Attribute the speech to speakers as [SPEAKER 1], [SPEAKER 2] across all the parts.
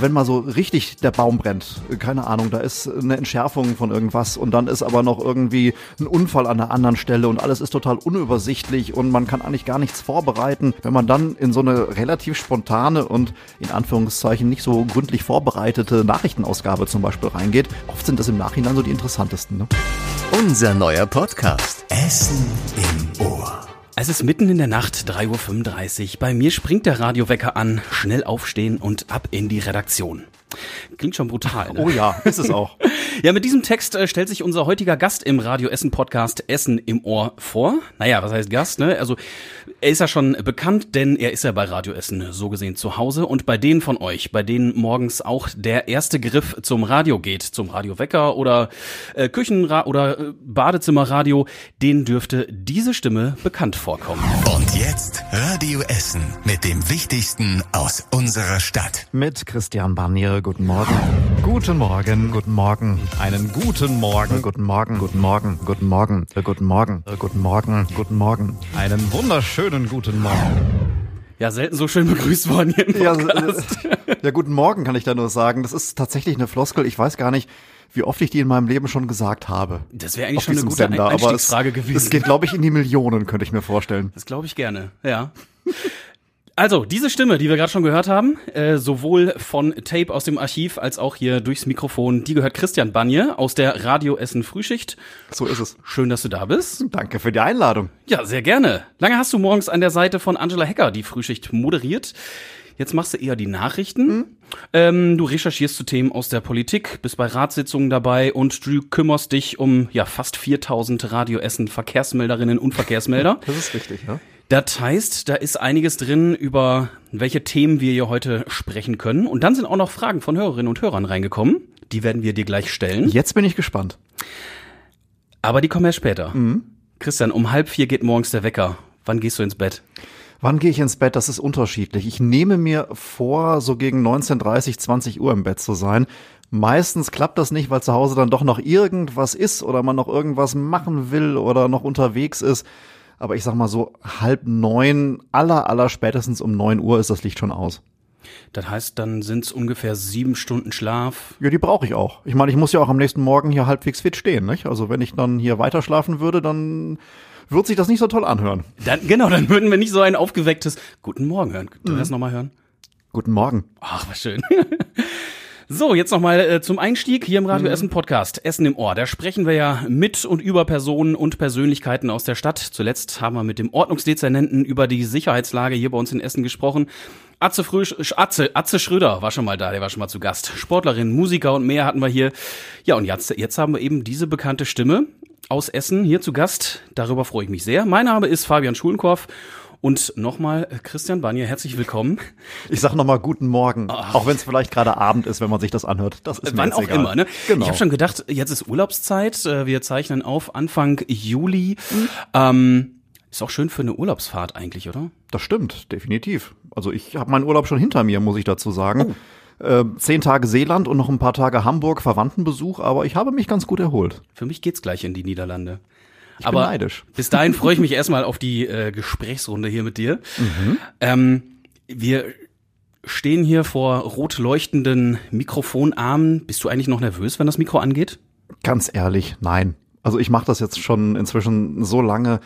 [SPEAKER 1] wenn mal so richtig der Baum brennt, keine Ahnung, da ist eine Entschärfung von irgendwas und dann ist aber noch irgendwie ein Unfall an der anderen Stelle und alles ist total unübersichtlich und man kann eigentlich gar nichts vorbereiten. Wenn man dann in so eine relativ spontane und in Anführungszeichen nicht so gründlich vorbereitete Nachrichtenausgabe zum Beispiel reingeht, oft sind das im Nachhinein so die interessantesten. Ne?
[SPEAKER 2] Unser neuer Podcast. Essen im Ohr.
[SPEAKER 3] Es ist mitten in der Nacht, 3.35 Uhr. Bei mir springt der Radiowecker an, schnell aufstehen und ab in die Redaktion. Klingt schon brutal. Ne?
[SPEAKER 1] Oh ja, ist es auch.
[SPEAKER 3] ja, mit diesem Text äh, stellt sich unser heutiger Gast im Radio Essen Podcast Essen im Ohr vor. Naja, was heißt Gast, ne? Also, er ist ja schon bekannt, denn er ist ja bei Radio Essen so gesehen zu Hause und bei denen von euch, bei denen morgens auch der erste Griff zum Radio geht, zum Radiowecker oder äh, Küchenra oder äh, Badezimmerradio, denen dürfte diese Stimme bekannt vorkommen.
[SPEAKER 2] Und jetzt Radio Essen mit dem Wichtigsten aus unserer Stadt.
[SPEAKER 1] Mit Christian Barnier, guten Morgen. Guten Morgen, guten Morgen. Einen guten Morgen, guten Morgen, guten Morgen, guten Morgen, äh, guten Morgen, äh, guten Morgen, guten Morgen. Einen wunderschönen guten Morgen.
[SPEAKER 3] Ja, selten so schön begrüßt worden hier im Podcast.
[SPEAKER 1] Ja, ja, guten Morgen kann ich da nur sagen. Das ist tatsächlich eine Floskel. Ich weiß gar nicht, wie oft ich die in meinem Leben schon gesagt habe.
[SPEAKER 3] Das wäre eigentlich schon eine gute Sender, Einstiegsfrage
[SPEAKER 1] aber es,
[SPEAKER 3] gewesen.
[SPEAKER 1] Es geht, glaube ich, in die Millionen, könnte ich mir vorstellen.
[SPEAKER 3] Das glaube ich gerne, ja. Also, diese Stimme, die wir gerade schon gehört haben, äh, sowohl von Tape aus dem Archiv als auch hier durchs Mikrofon, die gehört Christian Banje aus der Radio Essen Frühschicht.
[SPEAKER 1] So ist es.
[SPEAKER 3] Schön, dass du da bist.
[SPEAKER 1] Danke für die Einladung.
[SPEAKER 3] Ja, sehr gerne. Lange hast du morgens an der Seite von Angela Hecker die Frühschicht moderiert. Jetzt machst du eher die Nachrichten. Mhm. Ähm, du recherchierst zu Themen aus der Politik, bist bei Ratssitzungen dabei und du kümmerst dich um ja fast 4000 Radio Essen Verkehrsmelderinnen und Verkehrsmelder.
[SPEAKER 1] Das ist richtig, ja.
[SPEAKER 3] Das heißt, da ist einiges drin, über welche Themen wir hier heute sprechen können. Und dann sind auch noch Fragen von Hörerinnen und Hörern reingekommen. Die werden wir dir gleich stellen.
[SPEAKER 1] Jetzt bin ich gespannt.
[SPEAKER 3] Aber die kommen erst später. Mhm. Christian, um halb vier geht morgens der Wecker. Wann gehst du ins Bett?
[SPEAKER 1] Wann gehe ich ins Bett? Das ist unterschiedlich. Ich nehme mir vor, so gegen 19.30, 20 Uhr im Bett zu sein. Meistens klappt das nicht, weil zu Hause dann doch noch irgendwas ist oder man noch irgendwas machen will oder noch unterwegs ist. Aber ich sag mal so, halb neun, aller, aller spätestens um neun Uhr ist das Licht schon aus.
[SPEAKER 3] Das heißt, dann sind es ungefähr sieben Stunden Schlaf.
[SPEAKER 1] Ja, die brauche ich auch. Ich meine, ich muss ja auch am nächsten Morgen hier halbwegs fit stehen, nicht? Also wenn ich dann hier weiter schlafen würde, dann wird sich das nicht so toll anhören.
[SPEAKER 3] Dann, genau, dann würden wir nicht so ein aufgewecktes Guten Morgen hören. Du mhm. das nochmal hören?
[SPEAKER 1] Guten Morgen.
[SPEAKER 3] Ach, was schön. So, jetzt nochmal äh, zum Einstieg hier im Radio mhm. Essen Podcast. Essen im Ohr. Da sprechen wir ja mit und über Personen und Persönlichkeiten aus der Stadt. Zuletzt haben wir mit dem Ordnungsdezernenten über die Sicherheitslage hier bei uns in Essen gesprochen. Atze, Früsch, Atze, Atze Schröder war schon mal da, der war schon mal zu Gast. Sportlerin, Musiker und mehr hatten wir hier. Ja, und jetzt, jetzt haben wir eben diese bekannte Stimme aus Essen hier zu Gast. Darüber freue ich mich sehr. Mein Name ist Fabian Schulenkorf und nochmal, Christian Banier, herzlich willkommen.
[SPEAKER 1] Ich sag nochmal guten Morgen, Ach. auch wenn es vielleicht gerade Abend ist, wenn man sich das anhört. Das ist
[SPEAKER 3] Wann auch
[SPEAKER 1] egal.
[SPEAKER 3] immer, ne? Genau. Ich habe schon gedacht, jetzt ist Urlaubszeit. Äh, wir zeichnen auf Anfang Juli. Mhm. Ähm, ist auch schön für eine Urlaubsfahrt eigentlich, oder?
[SPEAKER 1] Das stimmt, definitiv. Also ich habe meinen Urlaub schon hinter mir, muss ich dazu sagen. Oh. Äh, zehn Tage Seeland und noch ein paar Tage Hamburg Verwandtenbesuch, aber ich habe mich ganz gut erholt.
[SPEAKER 3] Für mich geht's gleich in die Niederlande.
[SPEAKER 1] Ich Aber bin neidisch.
[SPEAKER 3] Bis dahin freue ich mich erstmal auf die äh, Gesprächsrunde hier mit dir. Mhm. Ähm, wir stehen hier vor rot leuchtenden Mikrofonarmen. Bist du eigentlich noch nervös, wenn das Mikro angeht?
[SPEAKER 1] Ganz ehrlich, nein. Also ich mache das jetzt schon inzwischen so lange.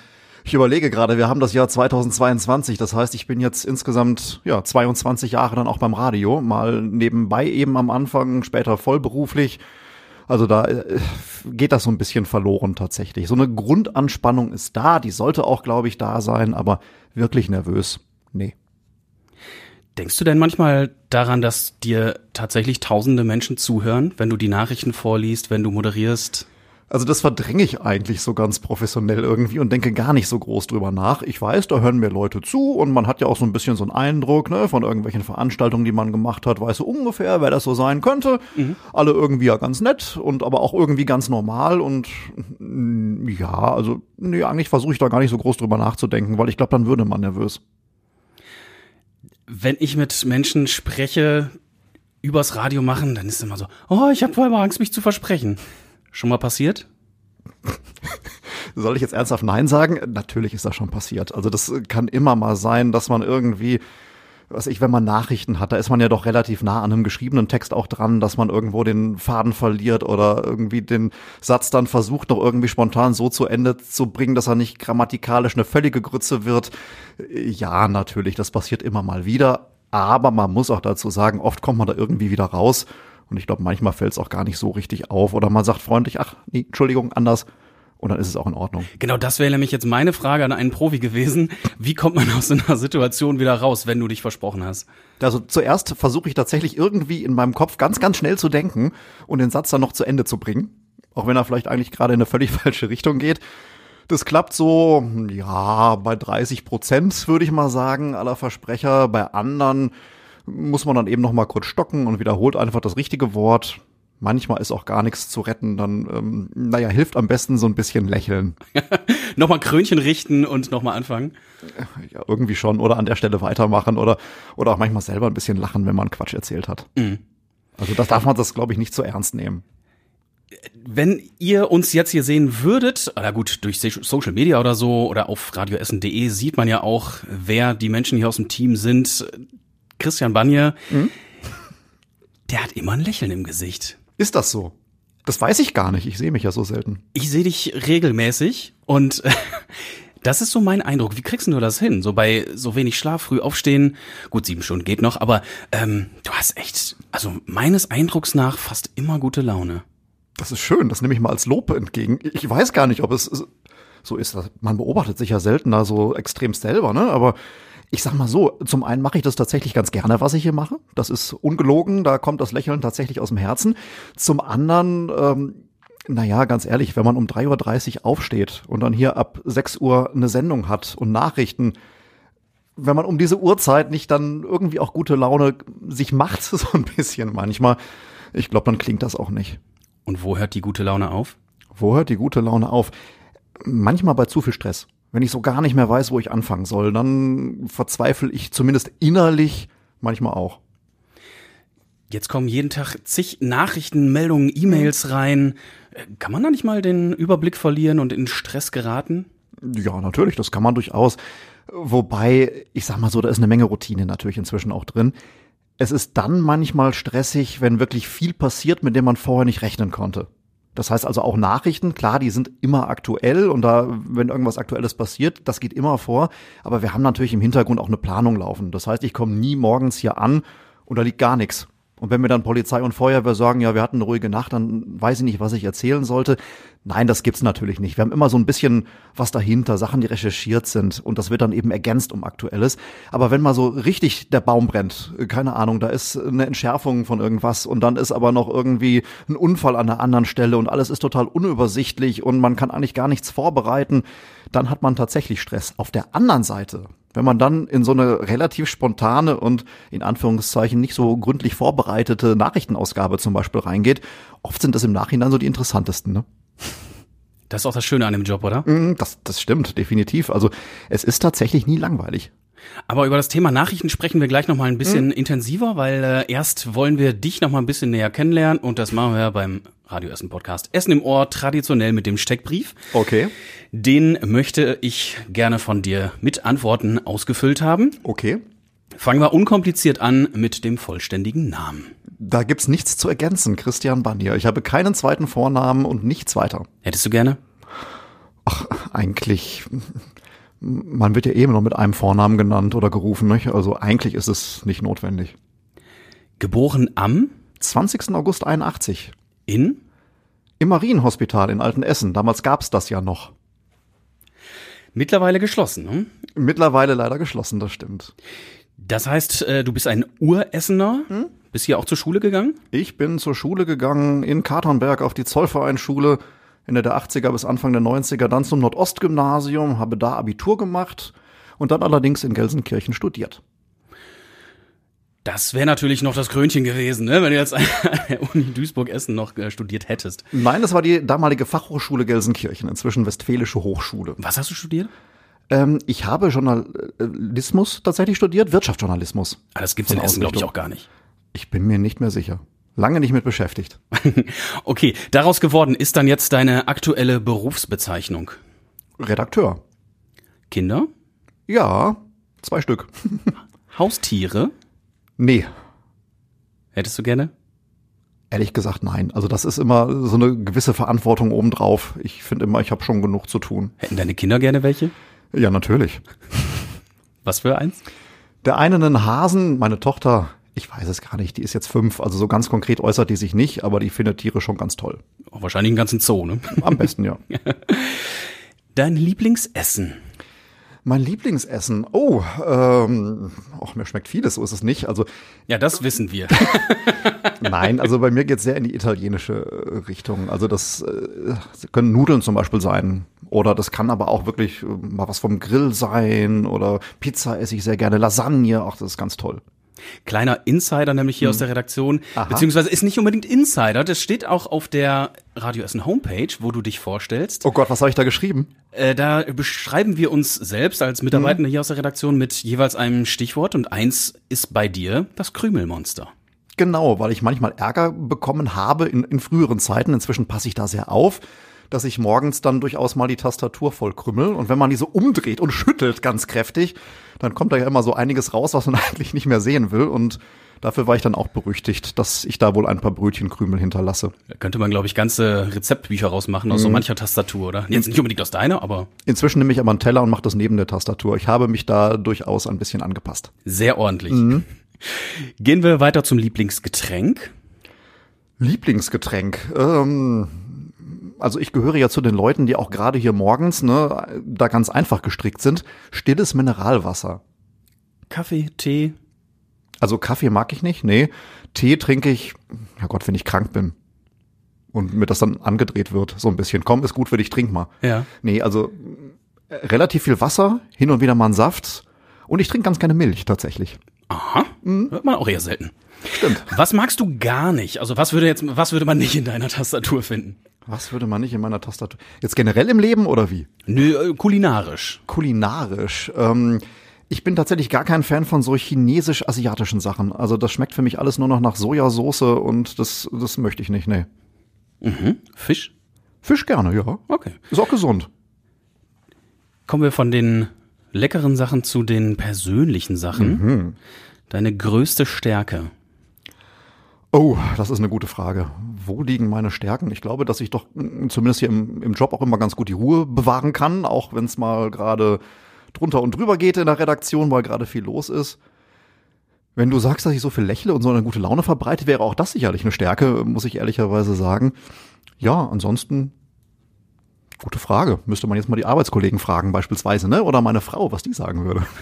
[SPEAKER 1] Ich überlege gerade, wir haben das Jahr 2022, das heißt, ich bin jetzt insgesamt ja 22 Jahre dann auch beim Radio, mal nebenbei eben am Anfang, später vollberuflich also da äh, geht das so ein bisschen verloren tatsächlich. So eine Grundanspannung ist da, die sollte auch, glaube ich, da sein, aber wirklich nervös, nee.
[SPEAKER 3] Denkst du denn manchmal daran, dass dir tatsächlich tausende Menschen zuhören, wenn du die Nachrichten vorliest, wenn du moderierst?
[SPEAKER 1] Also das verdränge ich eigentlich so ganz professionell irgendwie und denke gar nicht so groß drüber nach. Ich weiß, da hören mir Leute zu und man hat ja auch so ein bisschen so einen Eindruck ne, von irgendwelchen Veranstaltungen, die man gemacht hat, weiß so ungefähr, wer das so sein könnte. Mhm. Alle irgendwie ja ganz nett und aber auch irgendwie ganz normal und ja, also nee, eigentlich versuche ich da gar nicht so groß drüber nachzudenken, weil ich glaube, dann würde man nervös.
[SPEAKER 3] Wenn ich mit Menschen spreche, übers Radio machen, dann ist es immer so, oh, ich habe voll Angst, mich zu versprechen. Schon mal passiert?
[SPEAKER 1] Soll ich jetzt ernsthaft Nein sagen? Natürlich ist das schon passiert. Also das kann immer mal sein, dass man irgendwie was ich, wenn man Nachrichten hat, da ist man ja doch relativ nah an einem geschriebenen Text auch dran, dass man irgendwo den Faden verliert oder irgendwie den Satz dann versucht, noch irgendwie spontan so zu Ende zu bringen, dass er nicht grammatikalisch eine völlige Grütze wird. Ja, natürlich, das passiert immer mal wieder. Aber man muss auch dazu sagen, oft kommt man da irgendwie wieder raus. Und ich glaube, manchmal fällt es auch gar nicht so richtig auf. Oder man sagt freundlich, ach, nee, Entschuldigung, anders und dann ist es auch in Ordnung.
[SPEAKER 3] Genau, das wäre nämlich jetzt meine Frage an einen Profi gewesen. Wie kommt man aus so einer Situation wieder raus, wenn du dich versprochen hast?
[SPEAKER 1] Also zuerst versuche ich tatsächlich irgendwie in meinem Kopf ganz, ganz schnell zu denken und den Satz dann noch zu Ende zu bringen. Auch wenn er vielleicht eigentlich gerade in eine völlig falsche Richtung geht. Das klappt so, ja, bei 30 Prozent würde ich mal sagen, aller Versprecher. Bei anderen muss man dann eben noch mal kurz stocken und wiederholt einfach das richtige Wort. Manchmal ist auch gar nichts zu retten, dann, ähm, naja, hilft am besten so ein bisschen lächeln.
[SPEAKER 3] nochmal Krönchen richten und nochmal anfangen?
[SPEAKER 1] Ja, irgendwie schon. Oder an der Stelle weitermachen oder, oder auch manchmal selber ein bisschen lachen, wenn man Quatsch erzählt hat. Mhm. Also das darf man das, glaube ich, nicht zu ernst nehmen.
[SPEAKER 3] Wenn ihr uns jetzt hier sehen würdet, oder gut, durch Social Media oder so oder auf radioessen.de sieht man ja auch, wer die Menschen hier aus dem Team sind. Christian Banje, mhm. der hat immer ein Lächeln im Gesicht.
[SPEAKER 1] Ist das so? Das weiß ich gar nicht. Ich sehe mich ja so selten.
[SPEAKER 3] Ich sehe dich regelmäßig und das ist so mein Eindruck. Wie kriegst du das hin? So bei so wenig Schlaf, früh aufstehen. Gut, sieben Stunden geht noch, aber ähm, du hast echt, also meines Eindrucks nach fast immer gute Laune.
[SPEAKER 1] Das ist schön. Das nehme ich mal als Lob entgegen. Ich weiß gar nicht, ob es so ist. Man beobachtet sich ja seltener so extrem selber, ne? Aber ich sag mal so, zum einen mache ich das tatsächlich ganz gerne, was ich hier mache. Das ist ungelogen, da kommt das Lächeln tatsächlich aus dem Herzen. Zum anderen, ähm, naja, ganz ehrlich, wenn man um 3.30 Uhr aufsteht und dann hier ab 6 Uhr eine Sendung hat und Nachrichten, wenn man um diese Uhrzeit nicht dann irgendwie auch gute Laune sich macht, so ein bisschen manchmal, ich glaube, dann klingt das auch nicht.
[SPEAKER 3] Und wo hört die gute Laune auf?
[SPEAKER 1] Wo hört die gute Laune auf? Manchmal bei zu viel Stress. Wenn ich so gar nicht mehr weiß, wo ich anfangen soll, dann verzweifle ich zumindest innerlich manchmal auch.
[SPEAKER 3] Jetzt kommen jeden Tag zig Nachrichten, Meldungen, E-Mails rein. Kann man da nicht mal den Überblick verlieren und in Stress geraten?
[SPEAKER 1] Ja, natürlich, das kann man durchaus. Wobei, ich sag mal so, da ist eine Menge Routine natürlich inzwischen auch drin. Es ist dann manchmal stressig, wenn wirklich viel passiert, mit dem man vorher nicht rechnen konnte. Das heißt also auch Nachrichten, klar, die sind immer aktuell und da, wenn irgendwas Aktuelles passiert, das geht immer vor. Aber wir haben natürlich im Hintergrund auch eine Planung laufen. Das heißt, ich komme nie morgens hier an und da liegt gar nichts. Und wenn mir dann Polizei und Feuerwehr sagen, ja, wir hatten eine ruhige Nacht, dann weiß ich nicht, was ich erzählen sollte. Nein, das gibt's natürlich nicht. Wir haben immer so ein bisschen was dahinter, Sachen, die recherchiert sind und das wird dann eben ergänzt um Aktuelles. Aber wenn mal so richtig der Baum brennt, keine Ahnung, da ist eine Entschärfung von irgendwas und dann ist aber noch irgendwie ein Unfall an der anderen Stelle und alles ist total unübersichtlich und man kann eigentlich gar nichts vorbereiten, dann hat man tatsächlich Stress. Auf der anderen Seite wenn man dann in so eine relativ spontane und in Anführungszeichen nicht so gründlich vorbereitete Nachrichtenausgabe zum Beispiel reingeht, oft sind das im Nachhinein so die interessantesten. Ne?
[SPEAKER 3] Das ist auch das Schöne an dem Job, oder?
[SPEAKER 1] Mm, das, das stimmt, definitiv. Also es ist tatsächlich nie langweilig.
[SPEAKER 3] Aber über das Thema Nachrichten sprechen wir gleich noch mal ein bisschen mhm. intensiver, weil äh, erst wollen wir dich noch mal ein bisschen näher kennenlernen und das machen wir beim Radio Essen Podcast. Essen im Ohr traditionell mit dem Steckbrief.
[SPEAKER 1] Okay.
[SPEAKER 3] Den möchte ich gerne von dir mit Antworten ausgefüllt haben.
[SPEAKER 1] Okay.
[SPEAKER 3] Fangen wir unkompliziert an mit dem vollständigen Namen.
[SPEAKER 1] Da gibt's nichts zu ergänzen, Christian Banier. Ich habe keinen zweiten Vornamen und nichts weiter.
[SPEAKER 3] Hättest du gerne?
[SPEAKER 1] Ach, eigentlich. Man wird ja eben noch mit einem Vornamen genannt oder gerufen, nicht? Also eigentlich ist es nicht notwendig.
[SPEAKER 3] Geboren am
[SPEAKER 1] 20. August 81.
[SPEAKER 3] In?
[SPEAKER 1] Im Marienhospital in Altenessen. Damals gab's das ja noch.
[SPEAKER 3] Mittlerweile geschlossen, ne?
[SPEAKER 1] Mittlerweile leider geschlossen, das stimmt.
[SPEAKER 3] Das heißt, äh, du bist ein Uressener, hm? bist hier auch zur Schule gegangen?
[SPEAKER 1] Ich bin zur Schule gegangen in Katernberg auf die Zollvereinschule Ende der 80er bis Anfang der 90er, dann zum Nordostgymnasium, habe da Abitur gemacht und dann allerdings in Gelsenkirchen studiert.
[SPEAKER 3] Das wäre natürlich noch das Krönchen gewesen, ne? wenn du jetzt an der Uni Duisburg-Essen noch äh, studiert hättest.
[SPEAKER 1] Nein, das war die damalige Fachhochschule Gelsenkirchen, inzwischen Westfälische Hochschule.
[SPEAKER 3] Was hast du studiert?
[SPEAKER 1] Ähm, ich habe Journalismus tatsächlich studiert, Wirtschaftsjournalismus.
[SPEAKER 3] Ah, das gibt's in Essen, glaube ich, auch gar nicht.
[SPEAKER 1] Ich bin mir nicht mehr sicher. Lange nicht mit beschäftigt.
[SPEAKER 3] okay, daraus geworden ist dann jetzt deine aktuelle Berufsbezeichnung.
[SPEAKER 1] Redakteur.
[SPEAKER 3] Kinder?
[SPEAKER 1] Ja, zwei Stück.
[SPEAKER 3] Haustiere?
[SPEAKER 1] Nee,
[SPEAKER 3] Hättest du gerne?
[SPEAKER 1] ehrlich gesagt nein. Also das ist immer so eine gewisse Verantwortung obendrauf. Ich finde immer, ich habe schon genug zu tun.
[SPEAKER 3] Hätten deine Kinder gerne welche?
[SPEAKER 1] Ja, natürlich.
[SPEAKER 3] Was für eins?
[SPEAKER 1] Der eine einen Hasen, meine Tochter, ich weiß es gar nicht, die ist jetzt fünf, also so ganz konkret äußert die sich nicht, aber die findet Tiere schon ganz toll.
[SPEAKER 3] Oh, wahrscheinlich einen ganzen Zoo, ne?
[SPEAKER 1] Am besten, ja.
[SPEAKER 3] Dein Lieblingsessen?
[SPEAKER 1] Mein Lieblingsessen, oh, ähm, ach, mir schmeckt vieles, so ist es nicht. Also
[SPEAKER 3] Ja, das wissen wir.
[SPEAKER 1] nein, also bei mir geht's sehr in die italienische äh, Richtung. Also das äh, können Nudeln zum Beispiel sein. Oder das kann aber auch wirklich äh, mal was vom Grill sein. Oder Pizza esse ich sehr gerne, Lasagne, ach, das ist ganz toll.
[SPEAKER 3] Kleiner Insider nämlich hier aus der Redaktion, beziehungsweise ist nicht unbedingt Insider, das steht auch auf der Radio Essen Homepage, wo du dich vorstellst.
[SPEAKER 1] Oh Gott, was habe ich da geschrieben?
[SPEAKER 3] Äh, da beschreiben wir uns selbst als Mitarbeitende hier aus der Redaktion mit jeweils einem Stichwort und eins ist bei dir das Krümelmonster.
[SPEAKER 1] Genau, weil ich manchmal Ärger bekommen habe in, in früheren Zeiten. Inzwischen passe ich da sehr auf, dass ich morgens dann durchaus mal die Tastatur voll krümmel. Und wenn man die so umdreht und schüttelt ganz kräftig, dann kommt da ja immer so einiges raus, was man eigentlich nicht mehr sehen will. Und dafür war ich dann auch berüchtigt, dass ich da wohl ein paar Brötchenkrümel hinterlasse.
[SPEAKER 3] Da könnte man, glaube ich, ganze Rezeptbücher rausmachen aus so mancher Tastatur, oder? Jetzt nicht unbedingt aus deiner, aber
[SPEAKER 1] Inzwischen nehme ich aber einen Teller und mache das neben der Tastatur. Ich habe mich da durchaus ein bisschen angepasst.
[SPEAKER 3] sehr ordentlich. Gehen wir weiter zum Lieblingsgetränk.
[SPEAKER 1] Lieblingsgetränk. Ähm, also ich gehöre ja zu den Leuten, die auch gerade hier morgens ne, da ganz einfach gestrickt sind. Stilles Mineralwasser.
[SPEAKER 3] Kaffee, Tee.
[SPEAKER 1] Also Kaffee mag ich nicht, nee. Tee trinke ich, ja Gott, wenn ich krank bin. Und mir das dann angedreht wird, so ein bisschen. Komm, ist gut für dich, trink mal.
[SPEAKER 3] Ja.
[SPEAKER 1] Nee, also relativ viel Wasser, hin und wieder mal einen Saft. Und ich trinke ganz gerne Milch, tatsächlich.
[SPEAKER 3] Aha. Hört man auch eher selten.
[SPEAKER 1] Stimmt.
[SPEAKER 3] Was magst du gar nicht? Also was würde jetzt, was würde man nicht in deiner Tastatur finden?
[SPEAKER 1] Was würde man nicht in meiner Tastatur? Jetzt generell im Leben oder wie?
[SPEAKER 3] Nö, äh, kulinarisch.
[SPEAKER 1] Kulinarisch. Ähm, ich bin tatsächlich gar kein Fan von so chinesisch-asiatischen Sachen. Also das schmeckt für mich alles nur noch nach Sojasauce und das, das möchte ich nicht, nee.
[SPEAKER 3] Fisch?
[SPEAKER 1] Fisch gerne, ja.
[SPEAKER 3] Okay.
[SPEAKER 1] Ist auch gesund.
[SPEAKER 3] Kommen wir von den leckeren Sachen zu den persönlichen Sachen. Deine größte Stärke.
[SPEAKER 1] Oh, das ist eine gute Frage. Wo liegen meine Stärken? Ich glaube, dass ich doch mm, zumindest hier im, im Job auch immer ganz gut die Ruhe bewahren kann, auch wenn es mal gerade drunter und drüber geht in der Redaktion, weil gerade viel los ist. Wenn du sagst, dass ich so viel lächle und so eine gute Laune verbreite, wäre auch das sicherlich eine Stärke, muss ich ehrlicherweise sagen. Ja, ansonsten gute Frage. Müsste man jetzt mal die Arbeitskollegen fragen beispielsweise, ne? Oder meine Frau, was die sagen würde.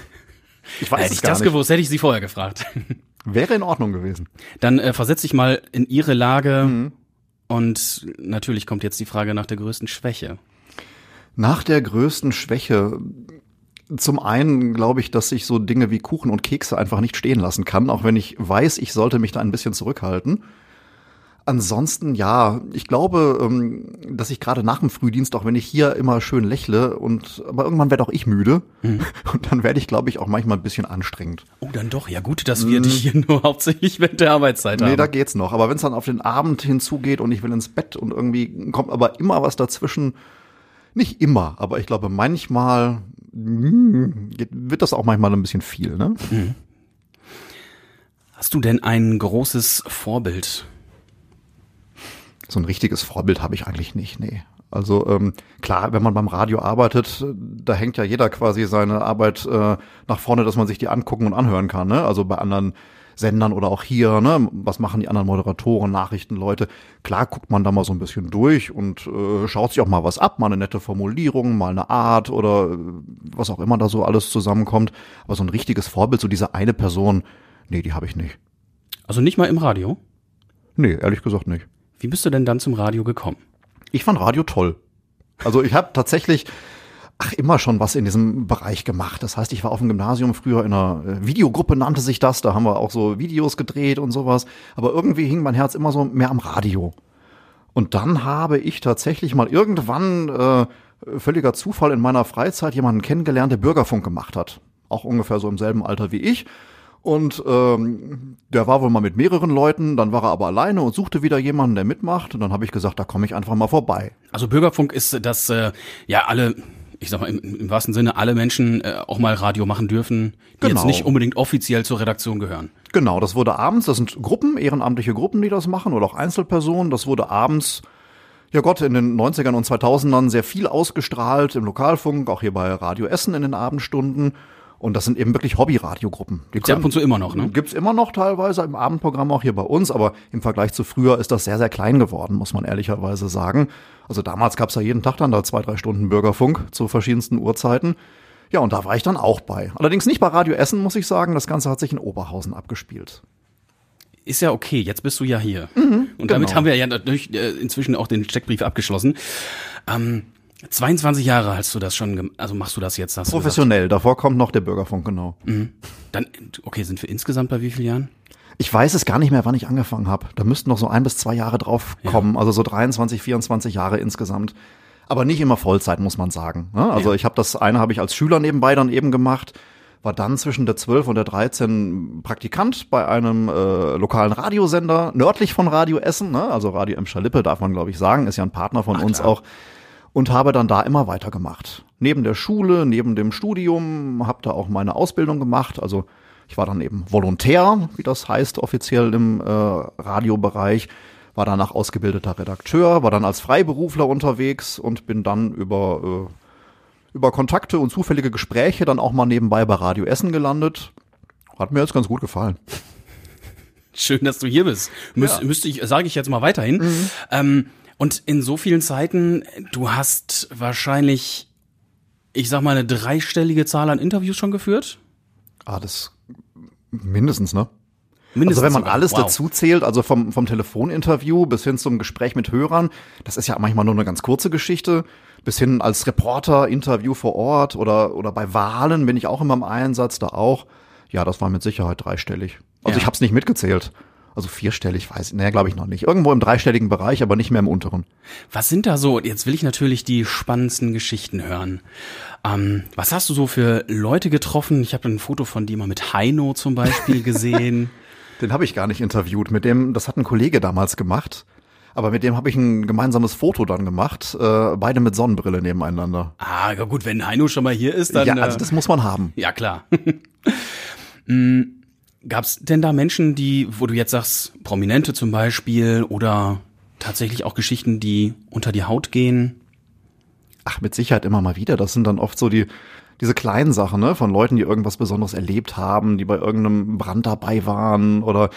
[SPEAKER 1] Ich weiß
[SPEAKER 3] Hätte
[SPEAKER 1] es
[SPEAKER 3] ich
[SPEAKER 1] gar
[SPEAKER 3] das
[SPEAKER 1] nicht.
[SPEAKER 3] gewusst, hätte ich sie vorher gefragt.
[SPEAKER 1] Wäre in Ordnung gewesen.
[SPEAKER 3] Dann äh, versetz dich mal in ihre Lage und natürlich kommt jetzt die Frage nach der größten Schwäche.
[SPEAKER 1] Nach der größten Schwäche. Zum einen glaube ich, dass ich so Dinge wie Kuchen und Kekse einfach nicht stehen lassen kann, auch wenn ich weiß, ich sollte mich da ein bisschen zurückhalten. Ansonsten ja, ich glaube, ähm, dass ich gerade nach dem Frühdienst, auch wenn ich hier immer schön lächle und aber irgendwann werde auch ich müde und dann werde ich, glaube ich, auch manchmal ein bisschen anstrengend.
[SPEAKER 3] Oh, dann doch. Ja gut, dass wir dich hier nur hauptsächlich während der Arbeitszeit
[SPEAKER 1] Nee, da
[SPEAKER 3] haben.
[SPEAKER 1] geht's noch. Aber wenn es dann auf den Abend hinzugeht und ich will ins Bett und irgendwie kommt aber immer was dazwischen, nicht immer, aber ich glaube manchmal mm, wird das auch manchmal ein bisschen viel, ne?
[SPEAKER 3] Hast du denn ein großes Vorbild?
[SPEAKER 1] So ein richtiges Vorbild habe ich eigentlich nicht, nee. Also ähm, klar, wenn man beim Radio arbeitet, da hängt ja jeder quasi seine Arbeit äh, nach vorne, dass man sich die angucken und anhören kann. Ne? Also bei anderen Sendern oder auch hier, ne? was machen die anderen Moderatoren, Nachrichtenleute. Klar guckt man da mal so ein bisschen durch und äh, schaut sich auch mal was ab, mal eine nette Formulierung, mal eine Art oder äh, was auch immer da so alles zusammenkommt. Aber so ein richtiges Vorbild, so diese eine Person, nee, die habe ich nicht.
[SPEAKER 3] Also nicht mal im Radio?
[SPEAKER 1] Nee, ehrlich gesagt nicht.
[SPEAKER 3] Wie bist du denn dann zum Radio gekommen?
[SPEAKER 1] Ich fand Radio toll. Also ich habe tatsächlich ach immer schon was in diesem Bereich gemacht. Das heißt, ich war auf dem Gymnasium früher in einer äh, Videogruppe nannte sich das. Da haben wir auch so Videos gedreht und sowas. Aber irgendwie hing mein Herz immer so mehr am Radio. Und dann habe ich tatsächlich mal irgendwann äh, völliger Zufall in meiner Freizeit jemanden kennengelernt, der Bürgerfunk gemacht hat. Auch ungefähr so im selben Alter wie ich. Und ähm, der war wohl mal mit mehreren Leuten, dann war er aber alleine und suchte wieder jemanden, der mitmacht. Und dann habe ich gesagt, da komme ich einfach mal vorbei.
[SPEAKER 3] Also Bürgerfunk ist das, äh, ja, alle ich sag mal, im, im wahrsten Sinne alle Menschen äh, auch mal Radio machen dürfen, die
[SPEAKER 1] Genau.
[SPEAKER 3] jetzt nicht unbedingt offiziell zur Redaktion gehören.
[SPEAKER 1] Genau, das wurde abends, das sind Gruppen, ehrenamtliche Gruppen, die das machen oder auch Einzelpersonen. Das wurde abends, ja Gott, in den 90ern und 2000ern sehr viel ausgestrahlt im Lokalfunk, auch hier bei Radio Essen in den Abendstunden. Und das sind eben wirklich Hobby-Radiogruppen. Die
[SPEAKER 3] Gibt's ja ab und zu immer noch, ne?
[SPEAKER 1] Gibt's immer noch teilweise im Abendprogramm auch hier bei uns, aber im Vergleich zu früher ist das sehr, sehr klein geworden, muss man ehrlicherweise sagen. Also damals gab's ja jeden Tag dann da zwei, drei Stunden Bürgerfunk zu verschiedensten Uhrzeiten. Ja, und da war ich dann auch bei. Allerdings nicht bei Radio Essen, muss ich sagen. Das Ganze hat sich in Oberhausen abgespielt.
[SPEAKER 3] Ist ja okay, jetzt bist du ja hier. Und damit
[SPEAKER 1] genau.
[SPEAKER 3] haben wir ja natürlich äh, inzwischen auch den Steckbrief abgeschlossen. Ähm, 22 Jahre hast du das schon, also machst du das jetzt, du gesagt.
[SPEAKER 1] Professionell, davor kommt noch der Bürgerfunk, genau.
[SPEAKER 3] Dann, okay, sind wir insgesamt bei wie vielen Jahren?
[SPEAKER 1] Ich weiß es gar nicht mehr, wann ich angefangen habe. Da müssten noch so ein bis zwei Jahre drauf kommen, also so 23, 24 Jahre insgesamt. Aber nicht immer Vollzeit, muss man sagen. ne? Also
[SPEAKER 3] Ja.
[SPEAKER 1] ich habe das eine habe ich als Schüler nebenbei dann eben gemacht, war dann zwischen der 12 und der 13 Praktikant bei einem äh, lokalen Radiosender nördlich von Radio Essen, ne? also Radio Emscher Lippe darf man glaube ich sagen, ist ja ein Partner von uns
[SPEAKER 3] klar.
[SPEAKER 1] auch und habe dann da immer weitergemacht. Neben der Schule, neben dem Studium, habe da auch meine Ausbildung gemacht. Also ich war dann eben Volontär, wie das heißt offiziell im äh, Radiobereich, war danach ausgebildeter Redakteur, war dann als Freiberufler unterwegs und bin dann über, äh, über Kontakte und zufällige Gespräche dann auch mal nebenbei bei Radio Essen gelandet. Hat mir jetzt ganz gut gefallen.
[SPEAKER 3] Schön, dass du hier bist. Müs
[SPEAKER 1] Ja. Mhm.
[SPEAKER 3] Müsste ich, sage ich jetzt mal weiterhin. Ähm, und in so vielen Zeiten, du hast wahrscheinlich, ich sag mal, eine dreistellige Zahl an Interviews schon geführt?
[SPEAKER 1] Ah, das mindestens, ne?
[SPEAKER 3] Mindestens
[SPEAKER 1] Also wenn man
[SPEAKER 3] sogar.
[SPEAKER 1] alles
[SPEAKER 3] Wow.
[SPEAKER 1] dazu zählt, also vom, vom Telefoninterview bis hin zum Gespräch mit Hörern, das ist ja manchmal nur eine ganz kurze Geschichte, bis hin als Reporter, Interview vor Ort oder, oder bei Wahlen bin ich auch immer im Einsatz, da auch. Ja, das war mit Sicherheit dreistellig. Also
[SPEAKER 3] Ja.
[SPEAKER 1] ich habe es nicht mitgezählt. Also vierstellig, weiß ich, nee, glaube ich noch nicht. Irgendwo im dreistelligen Bereich, aber nicht mehr im unteren.
[SPEAKER 3] Was sind da so? Jetzt will ich natürlich die spannendsten Geschichten hören. Ähm, was hast du so für Leute getroffen? Ich habe ein Foto von dir mal mit Heino zum Beispiel gesehen.
[SPEAKER 1] Den habe ich gar nicht interviewt. Mit dem, das hat ein Kollege damals gemacht. Aber mit dem habe ich ein gemeinsames Foto dann gemacht, äh, beide mit Sonnenbrille nebeneinander.
[SPEAKER 3] ah, ja gut, wenn Heino schon mal hier ist, dann.
[SPEAKER 1] ja, also
[SPEAKER 3] äh,
[SPEAKER 1] das muss man haben.
[SPEAKER 3] Ja, klar. Gab es denn da Menschen, die, wo du jetzt sagst, Prominente zum Beispiel oder tatsächlich auch Geschichten, die unter die Haut gehen?
[SPEAKER 1] Ach, mit Sicherheit immer mal wieder. Das sind dann oft so die, diese kleinen Sachen, ne, von Leuten, die irgendwas Besonderes erlebt haben, die bei irgendeinem Brand dabei waren oder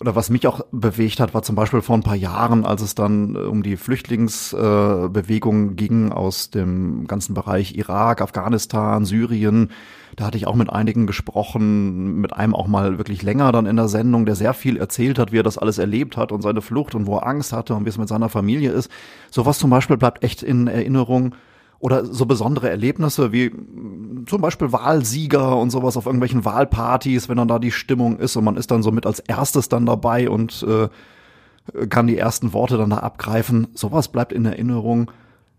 [SPEAKER 1] oder was mich auch bewegt hat, war zum Beispiel vor ein paar Jahren, als es dann äh, um die Flüchtlingsbewegung äh, ging aus dem ganzen Bereich Irak, Afghanistan, Syrien. Da hatte ich auch mit einigen gesprochen, mit einem auch mal wirklich länger dann in der Sendung, der sehr viel erzählt hat, wie er das alles erlebt hat und seine Flucht und wo er Angst hatte und wie es mit seiner Familie ist. Sowas zum Beispiel bleibt echt in Erinnerung. Oder so besondere Erlebnisse wie mh, zum Beispiel Wahlsieger und sowas auf irgendwelchen Wahlpartys, wenn dann da die Stimmung ist und man ist dann so mit als erstes dann dabei und äh, kann die ersten Worte dann da abgreifen. Sowas bleibt in Erinnerung.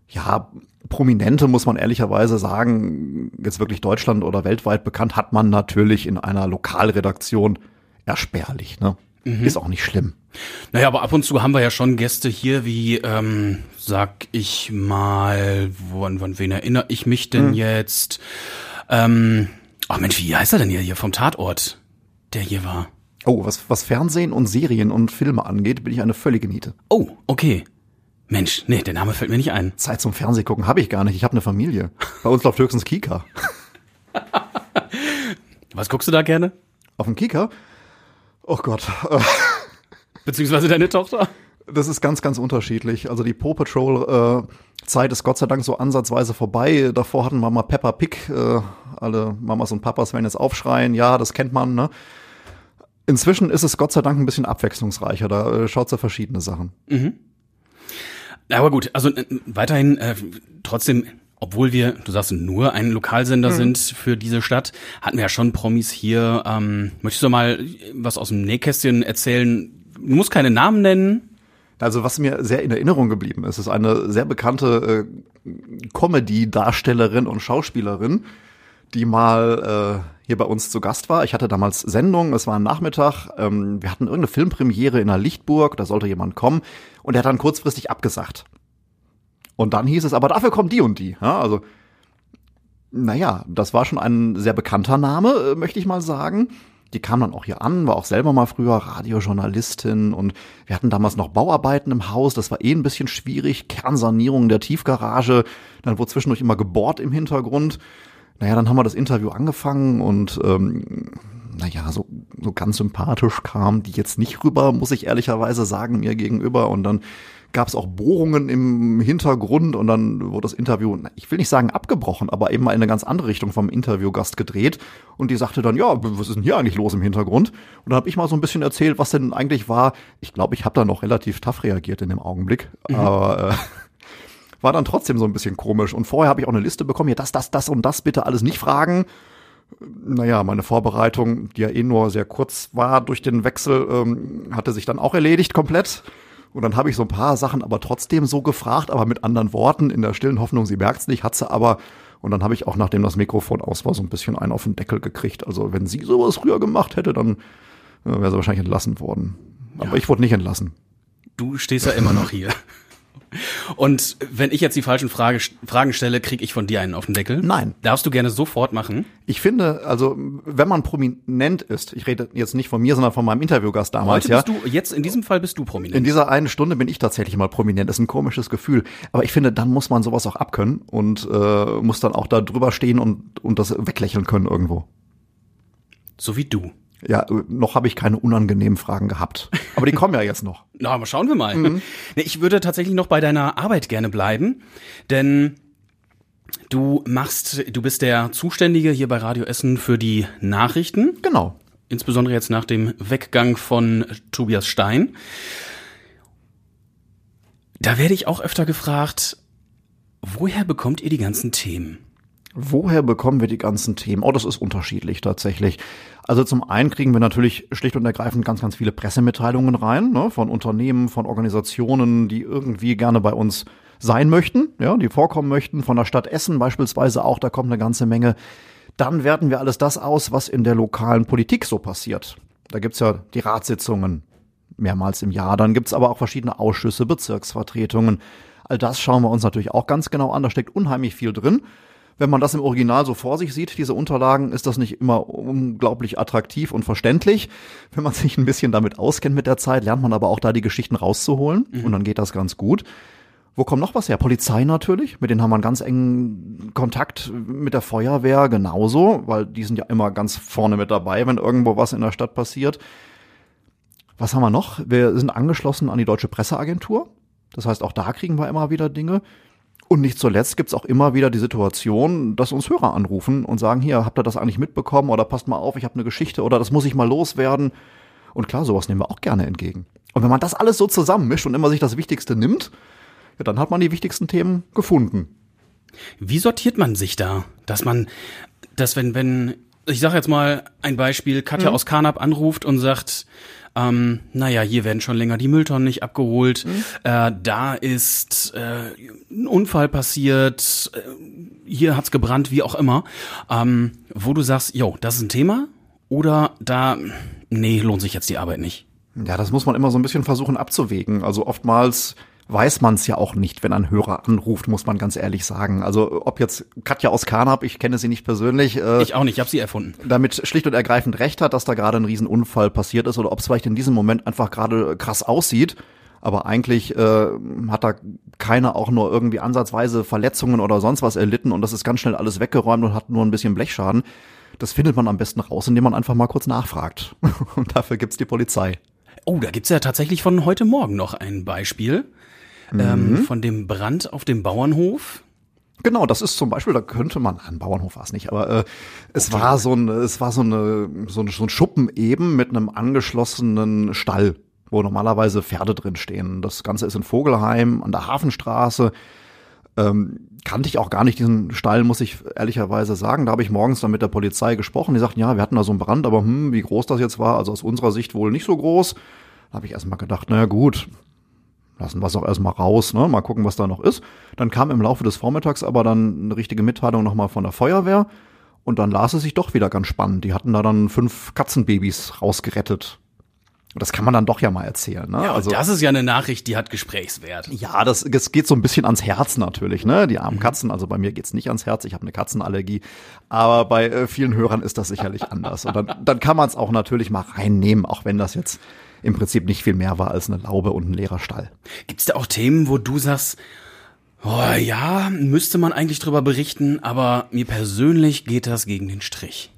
[SPEAKER 1] Ja, Prominente muss man ehrlicherweise sagen, jetzt wirklich Deutschland oder weltweit bekannt, hat man natürlich in einer Lokalredaktion ersperrlich. Ne? Ist auch nicht schlimm.
[SPEAKER 3] Naja, aber ab und zu haben wir ja schon Gäste hier, wie, ähm, sag ich mal, wann, wann wen erinnere ich mich denn jetzt? Ähm, ach Mensch, wie heißt er denn hier, hier vom Tatort, der hier war?
[SPEAKER 1] Oh, was, was Fernsehen und Serien und Filme angeht, bin ich eine völlige Niete.
[SPEAKER 3] Oh, okay. Mensch, nee, der Name fällt mir nicht ein.
[SPEAKER 1] Zeit zum Fernsehgucken habe ich gar nicht. Ich habe eine Familie. Bei uns läuft höchstens Kika.
[SPEAKER 3] Was guckst du da gerne?
[SPEAKER 1] Auf dem Kika? Oh Gott,
[SPEAKER 3] Beziehungsweise deine Tochter?
[SPEAKER 1] das ist ganz, ganz unterschiedlich. Also die Paw Patrol äh, Zeit ist Gott sei Dank so ansatzweise vorbei. Davor hatten wir mal Peppa Pig. Äh, alle Mamas und Papas werden jetzt aufschreien. Ja, das kennt man. Ne? Inzwischen ist es Gott sei Dank ein bisschen abwechslungsreicher. Da äh, schaut sie verschiedene Sachen.
[SPEAKER 3] Aber gut, also äh, weiterhin äh, trotzdem, obwohl wir, du sagst nur ein Lokalsender sind für diese Stadt, hatten wir ja schon Promis hier. Ähm, möchtest du mal was aus dem Nähkästchen erzählen? Du musst keine Namen nennen.
[SPEAKER 1] Also was mir sehr in Erinnerung geblieben ist, ist eine sehr bekannte äh, Comedy-Darstellerin und Schauspielerin, die mal äh, hier bei uns zu Gast war. Ich hatte damals Sendung, es war ein Nachmittag. Ähm, wir hatten irgendeine Filmpremiere in der Lichtburg, da sollte jemand kommen und der hat dann kurzfristig abgesagt. Und dann hieß es, aber dafür kommt die und die. Ja, also Naja, das war schon ein sehr bekannter Name, äh, möchte ich mal sagen. Die kam dann auch hier an, war auch selber mal früher Radiojournalistin und wir hatten damals noch Bauarbeiten im Haus, das war eh ein bisschen schwierig, Kernsanierung der Tiefgarage, dann wurde zwischendurch immer gebohrt im Hintergrund. Naja, dann haben wir das Interview angefangen und ähm, naja, so, so ganz sympathisch kam die jetzt nicht rüber, muss ich ehrlicherweise sagen, mir gegenüber. Und dann gab es auch Bohrungen im Hintergrund und dann wurde das Interview, ich will nicht sagen abgebrochen, aber eben mal in eine ganz andere Richtung vom Interviewgast gedreht. Und die sagte dann, ja, was ist denn hier eigentlich los im Hintergrund? Und dann habe ich mal so ein bisschen erzählt, was denn eigentlich war. Ich glaube, ich habe da noch relativ tough reagiert in dem Augenblick. Mhm. Aber äh, war dann trotzdem so ein bisschen komisch. Und vorher habe ich auch eine Liste bekommen, hier das, das, das und das bitte alles nicht fragen naja, meine Vorbereitung, die ja eh nur sehr kurz war durch den Wechsel, ähm, hatte sich dann auch erledigt komplett. Und dann habe ich so ein paar Sachen aber trotzdem so gefragt, aber mit anderen Worten, in der stillen Hoffnung, sie merkt's nicht, hat sie aber. Und dann habe ich auch, nachdem das Mikrofon aus war, so ein bisschen einen auf den Deckel gekriegt. Also wenn sie sowas früher gemacht hätte, dann äh, wäre sie wahrscheinlich entlassen worden. Aber ja. ich wurde nicht entlassen.
[SPEAKER 3] Du stehst ja immer noch hier. Und wenn ich jetzt die falschen Frage, Fragen stelle, kriege ich von dir einen auf den Deckel?
[SPEAKER 1] Nein.
[SPEAKER 3] Darfst du gerne sofort machen?
[SPEAKER 1] Ich finde, also wenn man prominent ist, ich rede jetzt nicht von mir, sondern von meinem Interviewgast damals. Heute
[SPEAKER 3] bist ja, du, jetzt in diesem Fall bist du prominent.
[SPEAKER 1] In dieser einen Stunde bin ich tatsächlich mal prominent. Das ist ein komisches Gefühl. Aber ich finde, dann muss man sowas auch abkönnen und äh, muss dann auch da drüber stehen und, und das weglächeln können irgendwo.
[SPEAKER 3] So wie du.
[SPEAKER 1] Ja, noch habe ich keine unangenehmen Fragen gehabt. Aber die kommen ja jetzt noch.
[SPEAKER 3] Na, aber schauen wir mal. Mhm. Ich würde tatsächlich noch bei deiner Arbeit gerne bleiben, denn du machst, du bist der Zuständige hier bei Radio Essen für die Nachrichten.
[SPEAKER 1] Genau.
[SPEAKER 3] Insbesondere jetzt nach dem Weggang von Tobias Stein. Da werde ich auch öfter gefragt, woher bekommt ihr die ganzen Themen?
[SPEAKER 1] Woher bekommen wir die ganzen Themen? Oh, das ist unterschiedlich tatsächlich. Also zum einen kriegen wir natürlich schlicht und ergreifend ganz, ganz viele Pressemitteilungen rein, ne, von Unternehmen, von Organisationen, die irgendwie gerne bei uns sein möchten, ja, die vorkommen möchten, von der Stadt Essen beispielsweise auch, da kommt eine ganze Menge. Dann werten wir alles das aus, was in der lokalen Politik so passiert. Da gibt's ja die Ratssitzungen mehrmals im Jahr, dann gibt's aber auch verschiedene Ausschüsse, Bezirksvertretungen. All das schauen wir uns natürlich auch ganz genau an, da steckt unheimlich viel drin wenn man das im Original so vor sich sieht, diese Unterlagen, ist das nicht immer unglaublich attraktiv und verständlich. Wenn man sich ein bisschen damit auskennt mit der Zeit, lernt man aber auch da die Geschichten rauszuholen mhm. und dann geht das ganz gut. Wo kommt noch was her? Polizei natürlich, mit denen haben wir einen ganz engen Kontakt mit der Feuerwehr genauso, weil die sind ja immer ganz vorne mit dabei, wenn irgendwo was in der Stadt passiert. Was haben wir noch? Wir sind angeschlossen an die Deutsche Presseagentur. Das heißt, auch da kriegen wir immer wieder Dinge. Und nicht zuletzt gibt's auch immer wieder die Situation, dass uns Hörer anrufen und sagen, hier, habt ihr das eigentlich mitbekommen oder passt mal auf, ich habe eine Geschichte oder das muss ich mal loswerden. Und klar, sowas nehmen wir auch gerne entgegen. Und wenn man das alles so zusammenmischt und immer sich das Wichtigste nimmt, ja, dann hat man die wichtigsten Themen gefunden.
[SPEAKER 3] Wie sortiert man sich da? Dass man, dass wenn, wenn, ich sage jetzt mal ein Beispiel, Katja mhm. aus Karnap anruft und sagt, ähm, naja, hier werden schon länger die Mülltonnen nicht abgeholt. Mhm. Äh, da ist äh, ein Unfall passiert. Äh, hier hat's gebrannt, wie auch immer. Ähm, wo du sagst, jo, das ist ein Thema. Oder da, nee, lohnt sich jetzt die Arbeit nicht.
[SPEAKER 1] Ja, das muss man immer so ein bisschen versuchen abzuwägen. Also oftmals weiß man es ja auch nicht, wenn ein Hörer anruft, muss man ganz ehrlich sagen. Also ob jetzt Katja aus Karnap, ich kenne sie nicht persönlich.
[SPEAKER 3] Äh, ich auch nicht, ich habe sie erfunden.
[SPEAKER 1] Damit schlicht und ergreifend recht hat, dass da gerade ein Riesenunfall passiert ist oder ob es vielleicht in diesem Moment einfach gerade krass aussieht. Aber eigentlich äh, hat da keiner auch nur irgendwie ansatzweise Verletzungen oder sonst was erlitten und das ist ganz schnell alles weggeräumt und hat nur ein bisschen Blechschaden. Das findet man am besten raus, indem man einfach mal kurz nachfragt. Und dafür gibt's die Polizei.
[SPEAKER 3] Oh, da gibt's ja tatsächlich von heute Morgen noch ein Beispiel ähm, mhm. von dem Brand auf dem Bauernhof.
[SPEAKER 1] Genau, das ist zum Beispiel, da könnte man, ein Bauernhof war es nicht, aber äh, es okay. war so ein, es war so eine, so, ein, so ein Schuppen eben mit einem angeschlossenen Stall, wo normalerweise Pferde drin stehen. Das Ganze ist in Vogelheim an der Hafenstraße. Ähm, kannte ich auch gar nicht diesen Stall, muss ich ehrlicherweise sagen. Da habe ich morgens dann mit der Polizei gesprochen. Die sagten, ja, wir hatten da so einen Brand, aber hm, wie groß das jetzt war, also aus unserer Sicht wohl nicht so groß. Da habe ich erstmal gedacht, naja gut, lassen wir es auch erstmal raus, ne? mal gucken, was da noch ist. Dann kam im Laufe des Vormittags aber dann eine richtige Mitteilung nochmal von der Feuerwehr und dann las es sich doch wieder ganz spannend. Die hatten da dann fünf Katzenbabys rausgerettet. Das kann man dann doch ja mal erzählen. Ne?
[SPEAKER 3] Ja, also das ist ja eine Nachricht, die hat Gesprächswert.
[SPEAKER 1] Ja, das, das geht so ein bisschen ans Herz natürlich. Ne? Die armen Katzen, also bei mir geht's nicht ans Herz. Ich habe eine Katzenallergie. Aber bei äh, vielen Hörern ist das sicherlich anders. Und dann, dann kann man es auch natürlich mal reinnehmen, auch wenn das jetzt im Prinzip nicht viel mehr war als eine Laube und ein leerer Stall.
[SPEAKER 3] Gibt's da auch Themen, wo du sagst, oh, ja, müsste man eigentlich drüber berichten, aber mir persönlich geht das gegen den Strich?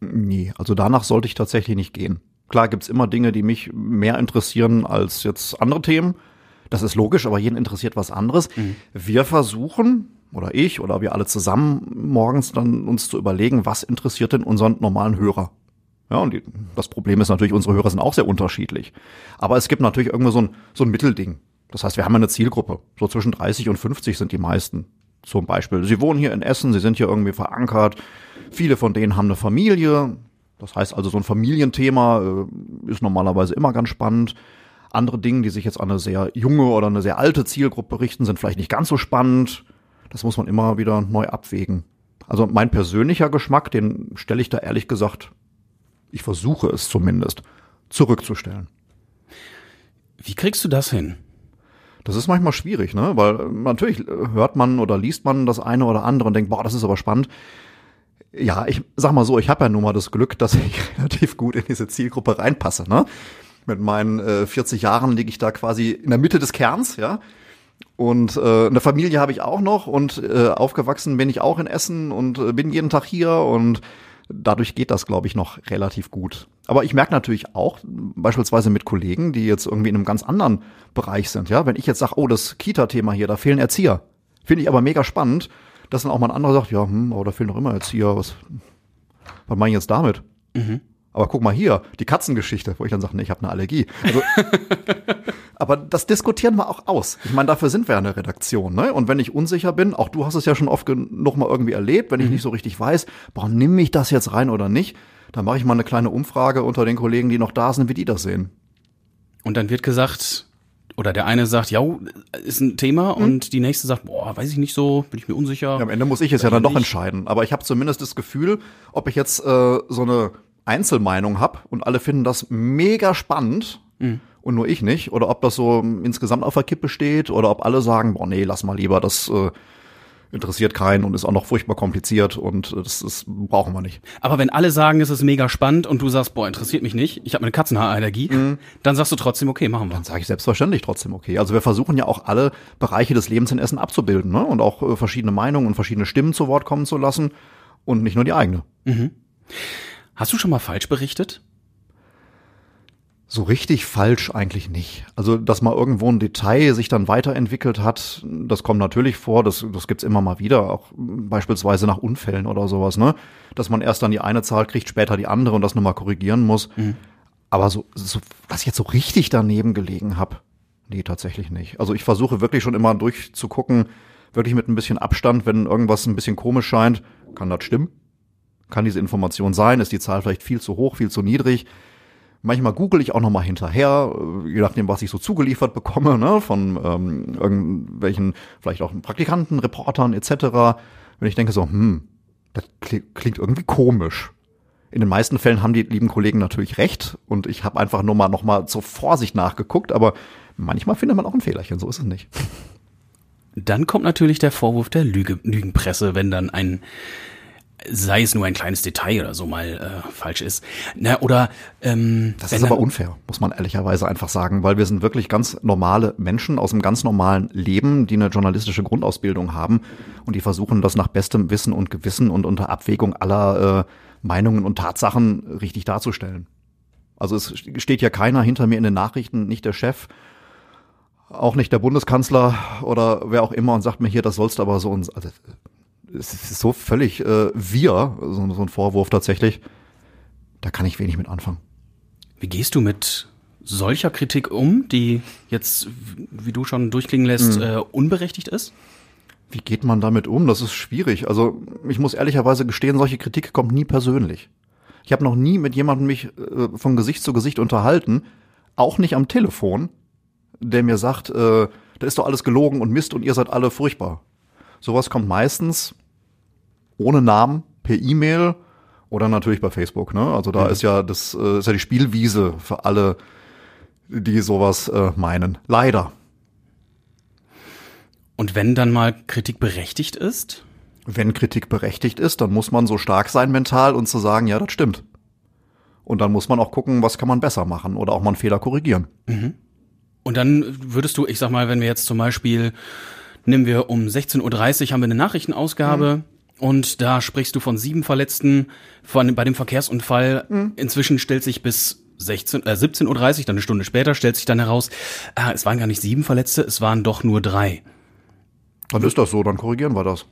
[SPEAKER 1] Nee, also danach sollte ich tatsächlich nicht gehen. Klar gibt's immer Dinge, die mich mehr interessieren als jetzt andere Themen. Das ist logisch, aber jeden interessiert was anderes. Mhm. Wir versuchen, oder ich, oder wir alle zusammen morgens dann uns zu überlegen, was interessiert denn unseren normalen Hörer? Ja, und die, das Problem ist natürlich, unsere Hörer sind auch sehr unterschiedlich. Aber es gibt natürlich irgendwo so ein, so ein Mittelding. Das heißt, wir haben eine Zielgruppe. So zwischen 30 und 50 sind die meisten. Zum Beispiel, sie wohnen hier in Essen, sie sind hier irgendwie verankert. Viele von denen haben eine Familie. Das heißt also, so ein Familienthema äh, ist normalerweise immer ganz spannend. Andere Dinge, die sich jetzt an eine sehr junge oder eine sehr alte Zielgruppe richten, sind vielleicht nicht ganz so spannend. Das muss man immer wieder neu abwägen. Also mein persönlicher Geschmack, den stelle ich da ehrlich gesagt ich versuche es zumindest, zurückzustellen.
[SPEAKER 3] Wie kriegst du das hin?
[SPEAKER 1] Das ist manchmal schwierig, ne? Weil äh, natürlich hört man oder liest man das eine oder andere und denkt, boah, das ist aber spannend. Ja, ich sag mal so, ich habe ja nun mal das Glück, dass ich relativ gut in diese Zielgruppe reinpasse, ne? Mit meinen äh, 40 Jahren liege ich da quasi in der Mitte des Kerns, ja. Und äh, eine Familie habe ich auch noch und äh, aufgewachsen bin ich auch in Essen und äh, bin jeden Tag hier und Dadurch geht das, glaube ich, noch relativ gut. Aber ich merke natürlich auch, beispielsweise mit Kollegen, die jetzt irgendwie in einem ganz anderen Bereich sind, ja, wenn ich jetzt sage, oh, das Kita-Thema hier, da fehlen Erzieher. Finde ich aber mega spannend, dass dann auch mal ein anderer sagt, ja, hm, aber da fehlen doch immer Erzieher. Was, was meine ich jetzt damit? Mhm. Aber guck mal hier, die Katzengeschichte, wo ich dann sage, nee, ich habe eine Allergie. Also, aber das diskutieren wir auch aus. Ich meine, dafür sind wir eine Redaktion. Ne? Und wenn ich unsicher bin, auch du hast es ja schon oft genug mal irgendwie erlebt, wenn ich mhm. nicht so richtig weiß, boah, nimm mich das jetzt rein oder nicht, dann mache ich mal eine kleine Umfrage unter den Kollegen, die noch da sind, wie die das sehen.
[SPEAKER 3] Und dann wird gesagt, oder der eine sagt, ja, ist ein Thema, hm. und die nächste sagt, boah, weiß ich nicht so, bin ich mir unsicher.
[SPEAKER 1] Ja, am Ende muss ich es ja dann doch entscheiden. Aber ich habe zumindest das Gefühl, ob ich jetzt äh, so eine Einzelmeinung habe und alle finden das mega spannend mhm. und nur ich nicht, oder ob das so insgesamt auf der Kippe steht, oder ob alle sagen, boah, nee, lass mal lieber, das äh, interessiert keinen und ist auch noch furchtbar kompliziert und äh, das, das brauchen wir nicht.
[SPEAKER 3] Aber wenn alle sagen, es ist mega spannend und du sagst, boah, interessiert mich nicht, ich habe eine Katzenhaarallergie, mhm. dann sagst du trotzdem, okay, machen wir.
[SPEAKER 1] Dann sage ich selbstverständlich trotzdem okay. Also wir versuchen ja auch alle Bereiche des Lebens in Essen abzubilden ne? und auch äh, verschiedene Meinungen und verschiedene Stimmen zu Wort kommen zu lassen und nicht nur die eigene. Mhm.
[SPEAKER 3] Hast du schon mal falsch berichtet?
[SPEAKER 1] So richtig falsch eigentlich nicht. Also, dass mal irgendwo ein Detail sich dann weiterentwickelt hat, das kommt natürlich vor, das, das gibt's immer mal wieder, auch beispielsweise nach Unfällen oder sowas, ne? Dass man erst dann die eine Zahl kriegt, später die andere und das nochmal korrigieren muss. Mhm. Aber so, so, dass ich jetzt so richtig daneben gelegen habe, nee, tatsächlich nicht. Also ich versuche wirklich schon immer durchzugucken, wirklich mit ein bisschen Abstand, wenn irgendwas ein bisschen komisch scheint, kann das stimmen? Kann diese Information sein? Ist die Zahl vielleicht viel zu hoch, viel zu niedrig? Manchmal google ich auch noch mal hinterher, äh, je nachdem, was ich so zugeliefert bekomme, ne, von ähm, irgendwelchen, vielleicht auch Praktikanten, Reportern etc. Wenn ich denke so, hm, das klingt irgendwie komisch. In den meisten Fällen haben die lieben Kollegen natürlich recht und ich habe einfach nur mal noch mal zur Vorsicht nachgeguckt, aber manchmal findet man auch ein Fehlerchen, so ist es nicht.
[SPEAKER 3] Dann kommt natürlich der Vorwurf der Lüge, Lügenpresse, wenn dann ein sei es nur ein kleines Detail oder so mal äh, falsch ist. Na, oder ähm,
[SPEAKER 1] das ist aber unfair, muss man ehrlicherweise einfach sagen, weil wir sind wirklich ganz normale Menschen aus einem ganz normalen Leben, die eine journalistische Grundausbildung haben und die versuchen, das nach bestem Wissen und Gewissen und unter Abwägung aller äh, Meinungen und Tatsachen richtig darzustellen. Also es steht ja keiner hinter mir in den Nachrichten, nicht der Chef, auch nicht der Bundeskanzler oder wer auch immer und sagt mir hier, das sollst du aber so und also es ist so völlig äh, wir, so, so ein Vorwurf tatsächlich. Da kann ich wenig mit anfangen.
[SPEAKER 3] Wie gehst du mit solcher Kritik um, die jetzt, wie du schon durchklingen lässt, mhm. äh, unberechtigt ist?
[SPEAKER 1] Wie geht man damit um? Das ist schwierig. Also ich muss ehrlicherweise gestehen, solche Kritik kommt nie persönlich. Ich habe noch nie mit jemandem mich äh, von Gesicht zu Gesicht unterhalten, auch nicht am Telefon, der mir sagt, äh, da ist doch alles gelogen und Mist und ihr seid alle furchtbar. Sowas kommt meistens ohne Namen per E-Mail Oder natürlich bei Facebook, ne? Also da ist ja das äh, ist ja die Spielwiese für alle, die sowas äh, meinen. Leider.
[SPEAKER 3] Und wenn dann mal Kritik berechtigt ist?
[SPEAKER 1] Wenn Kritik berechtigt ist, dann muss man so stark sein mental und zu sagen, ja, das stimmt. Und dann muss man auch gucken, was kann man besser machen oder auch mal einen Fehler korrigieren.
[SPEAKER 3] Und dann würdest du, ich sag mal, wenn wir jetzt zum Beispiel, nehmen wir um 16.30 Uhr haben wir eine Nachrichtenausgabe und da sprichst du von sieben Verletzten von, bei dem Verkehrsunfall. Inzwischen stellt sich bis 16, äh, 17.30 Uhr, dann eine Stunde später, stellt sich dann heraus, ah, es waren gar nicht sieben Verletzte, es waren doch nur drei.
[SPEAKER 1] Dann ist das so, dann korrigieren wir das.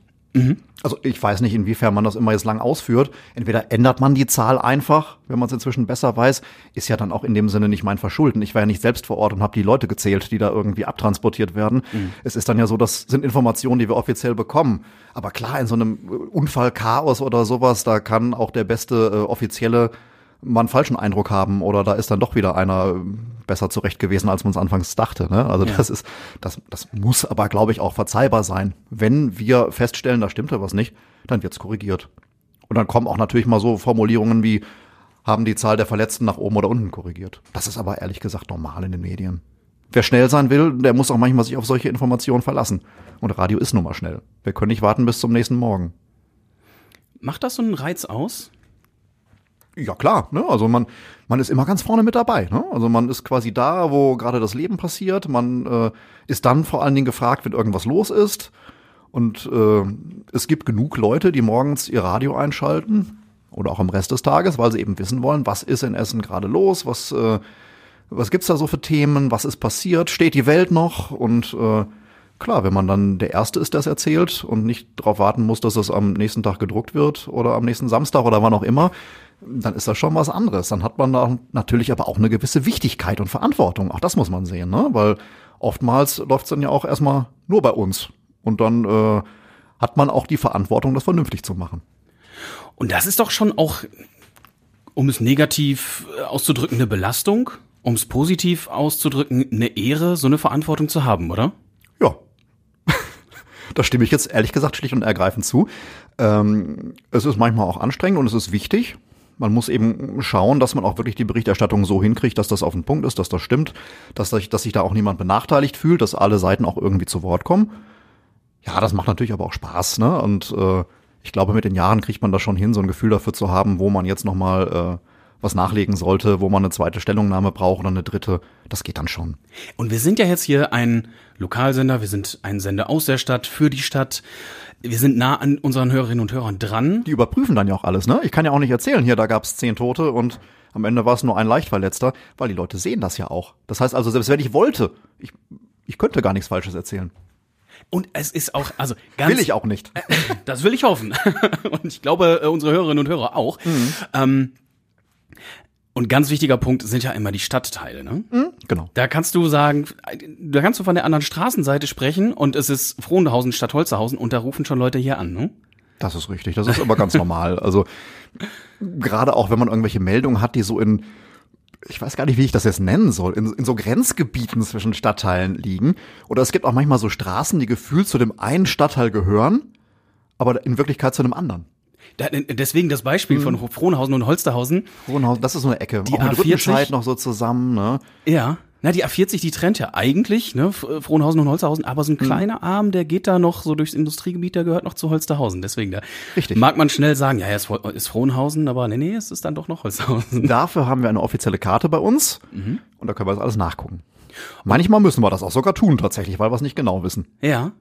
[SPEAKER 1] Also ich weiß nicht, inwiefern man das immer jetzt lang ausführt. Entweder ändert man die Zahl einfach, wenn man es inzwischen besser weiß, ist ja dann auch in dem Sinne nicht mein Verschulden. Ich war ja nicht selbst vor Ort und habe die Leute gezählt, die da irgendwie abtransportiert werden. Es ist dann ja so, das sind Informationen, die wir offiziell bekommen. Aber klar, in so einem Unfallchaos oder sowas, da kann auch der beste äh, offizielle mal einen falschen Eindruck haben oder da ist dann doch wieder einer besser zurecht gewesen, als man es anfangs dachte. Ne? Also
[SPEAKER 3] Ja.
[SPEAKER 1] das ist, das, das muss aber, glaube ich, auch verzeihbar sein. Wenn wir feststellen, da stimmt ja was nicht, dann wird's korrigiert. Und dann kommen auch natürlich mal so Formulierungen wie, haben die Zahl der Verletzten nach oben oder unten korrigiert. Das ist aber ehrlich gesagt normal in den Medien. Wer schnell sein will, der muss auch manchmal sich auf solche Informationen verlassen. Und Radio ist nun mal schnell. Wir können nicht warten bis zum nächsten Morgen.
[SPEAKER 3] Macht das so einen Reiz aus?
[SPEAKER 1] Ja klar, ne? also man, man ist immer ganz vorne mit dabei. Ne? Also man ist quasi da, wo gerade das Leben passiert. Man äh, ist dann vor allen Dingen gefragt, wenn irgendwas los ist. Und äh, es gibt genug Leute, die morgens ihr Radio einschalten oder auch am Rest des Tages, weil sie eben wissen wollen, was ist in Essen gerade los, was, äh, was gibt's da so für Themen, was ist passiert, steht die Welt noch und äh, Klar, wenn man dann der Erste ist, der es erzählt und nicht darauf warten muss, dass es am nächsten Tag gedruckt wird oder am nächsten Samstag oder wann auch immer, dann ist das schon was anderes. Dann hat man da natürlich aber auch eine gewisse Wichtigkeit und Verantwortung. Auch das muss man sehen, ne? Weil oftmals läuft es dann ja auch erstmal nur bei uns. Und dann äh, hat man auch die Verantwortung, das vernünftig zu machen.
[SPEAKER 3] Und das ist doch schon auch, um es negativ auszudrücken, eine Belastung, um es positiv auszudrücken, eine Ehre, so eine Verantwortung zu haben, oder?
[SPEAKER 1] Ja. da stimme ich jetzt ehrlich gesagt schlicht und ergreifend zu. Ähm, es ist manchmal auch anstrengend und es ist wichtig. Man muss eben schauen, dass man auch wirklich die Berichterstattung so hinkriegt, dass das auf den Punkt ist, dass das stimmt, dass, sich- dass sich da auch niemand benachteiligt fühlt, dass alle Seiten auch irgendwie zu Wort kommen. Ja, das macht natürlich aber auch Spaß, ne? Und äh, ich glaube, mit den Jahren kriegt man das schon hin, so ein Gefühl dafür zu haben, wo man jetzt nochmal äh, was nachlegen sollte, wo man eine zweite Stellungnahme braucht oder eine dritte. Das geht dann schon.
[SPEAKER 3] Und wir sind ja jetzt hier ein Lokalsender, wir sind ein Sender aus der Stadt, für die Stadt. Wir sind nah an unseren Hörerinnen und Hörern dran.
[SPEAKER 1] die überprüfen dann ja auch alles, ne? Ich kann ja auch nicht erzählen, hier, da gab's zehn Tote und am Ende war es nur ein Leichtverletzter, weil die Leute sehen das ja auch. Das heißt also, selbst wenn ich wollte, ich, ich könnte gar nichts Falsches erzählen.
[SPEAKER 3] Und es ist auch, also ganz.
[SPEAKER 1] Will ich auch nicht.
[SPEAKER 3] Das will ich hoffen. Und ich glaube, äh, unsere Hörerinnen und Hörer auch. Ähm, und ganz wichtiger Punkt sind ja immer die Stadtteile, ne?
[SPEAKER 1] Genau.
[SPEAKER 3] Da kannst du sagen, da kannst du von der anderen Straßenseite sprechen und es ist Frohnhausen statt Holzerhausen und da rufen schon Leute hier an, ne?
[SPEAKER 1] Das ist richtig. Das ist aber ganz normal. Also, gerade auch wenn man irgendwelche Meldungen hat, die so in, ich weiß gar nicht, wie ich das jetzt nennen soll, in, in so Grenzgebieten zwischen Stadtteilen liegen. Oder es gibt auch manchmal so Straßen, die gefühlt zu dem einen Stadtteil gehören, aber in Wirklichkeit zu einem anderen.
[SPEAKER 3] Deswegen das Beispiel von Frohnhausen und Holsterhausen.
[SPEAKER 1] Frohnhausen, das ist so eine Ecke.
[SPEAKER 3] Die
[SPEAKER 1] auch mit
[SPEAKER 3] A40?
[SPEAKER 1] Rüttenscheid noch so zusammen, ne?
[SPEAKER 3] Ja. Na, die A40, die trennt ja eigentlich, ne, Frohnhausen und Holsterhausen, aber so ein kleiner Arm, der geht da noch so durchs Industriegebiet, der gehört noch zu Holsterhausen. Deswegen, da
[SPEAKER 1] Richtig.
[SPEAKER 3] mag man schnell sagen, ja, ja, ist, Fro- ist Frohnhausen, aber nee, nee, es ist dann doch noch Holsterhausen.
[SPEAKER 1] Dafür haben wir eine offizielle Karte bei uns und da können wir das alles nachgucken. Manchmal müssen wir das auch sogar tun tatsächlich, weil wir es nicht genau wissen.
[SPEAKER 3] Ja.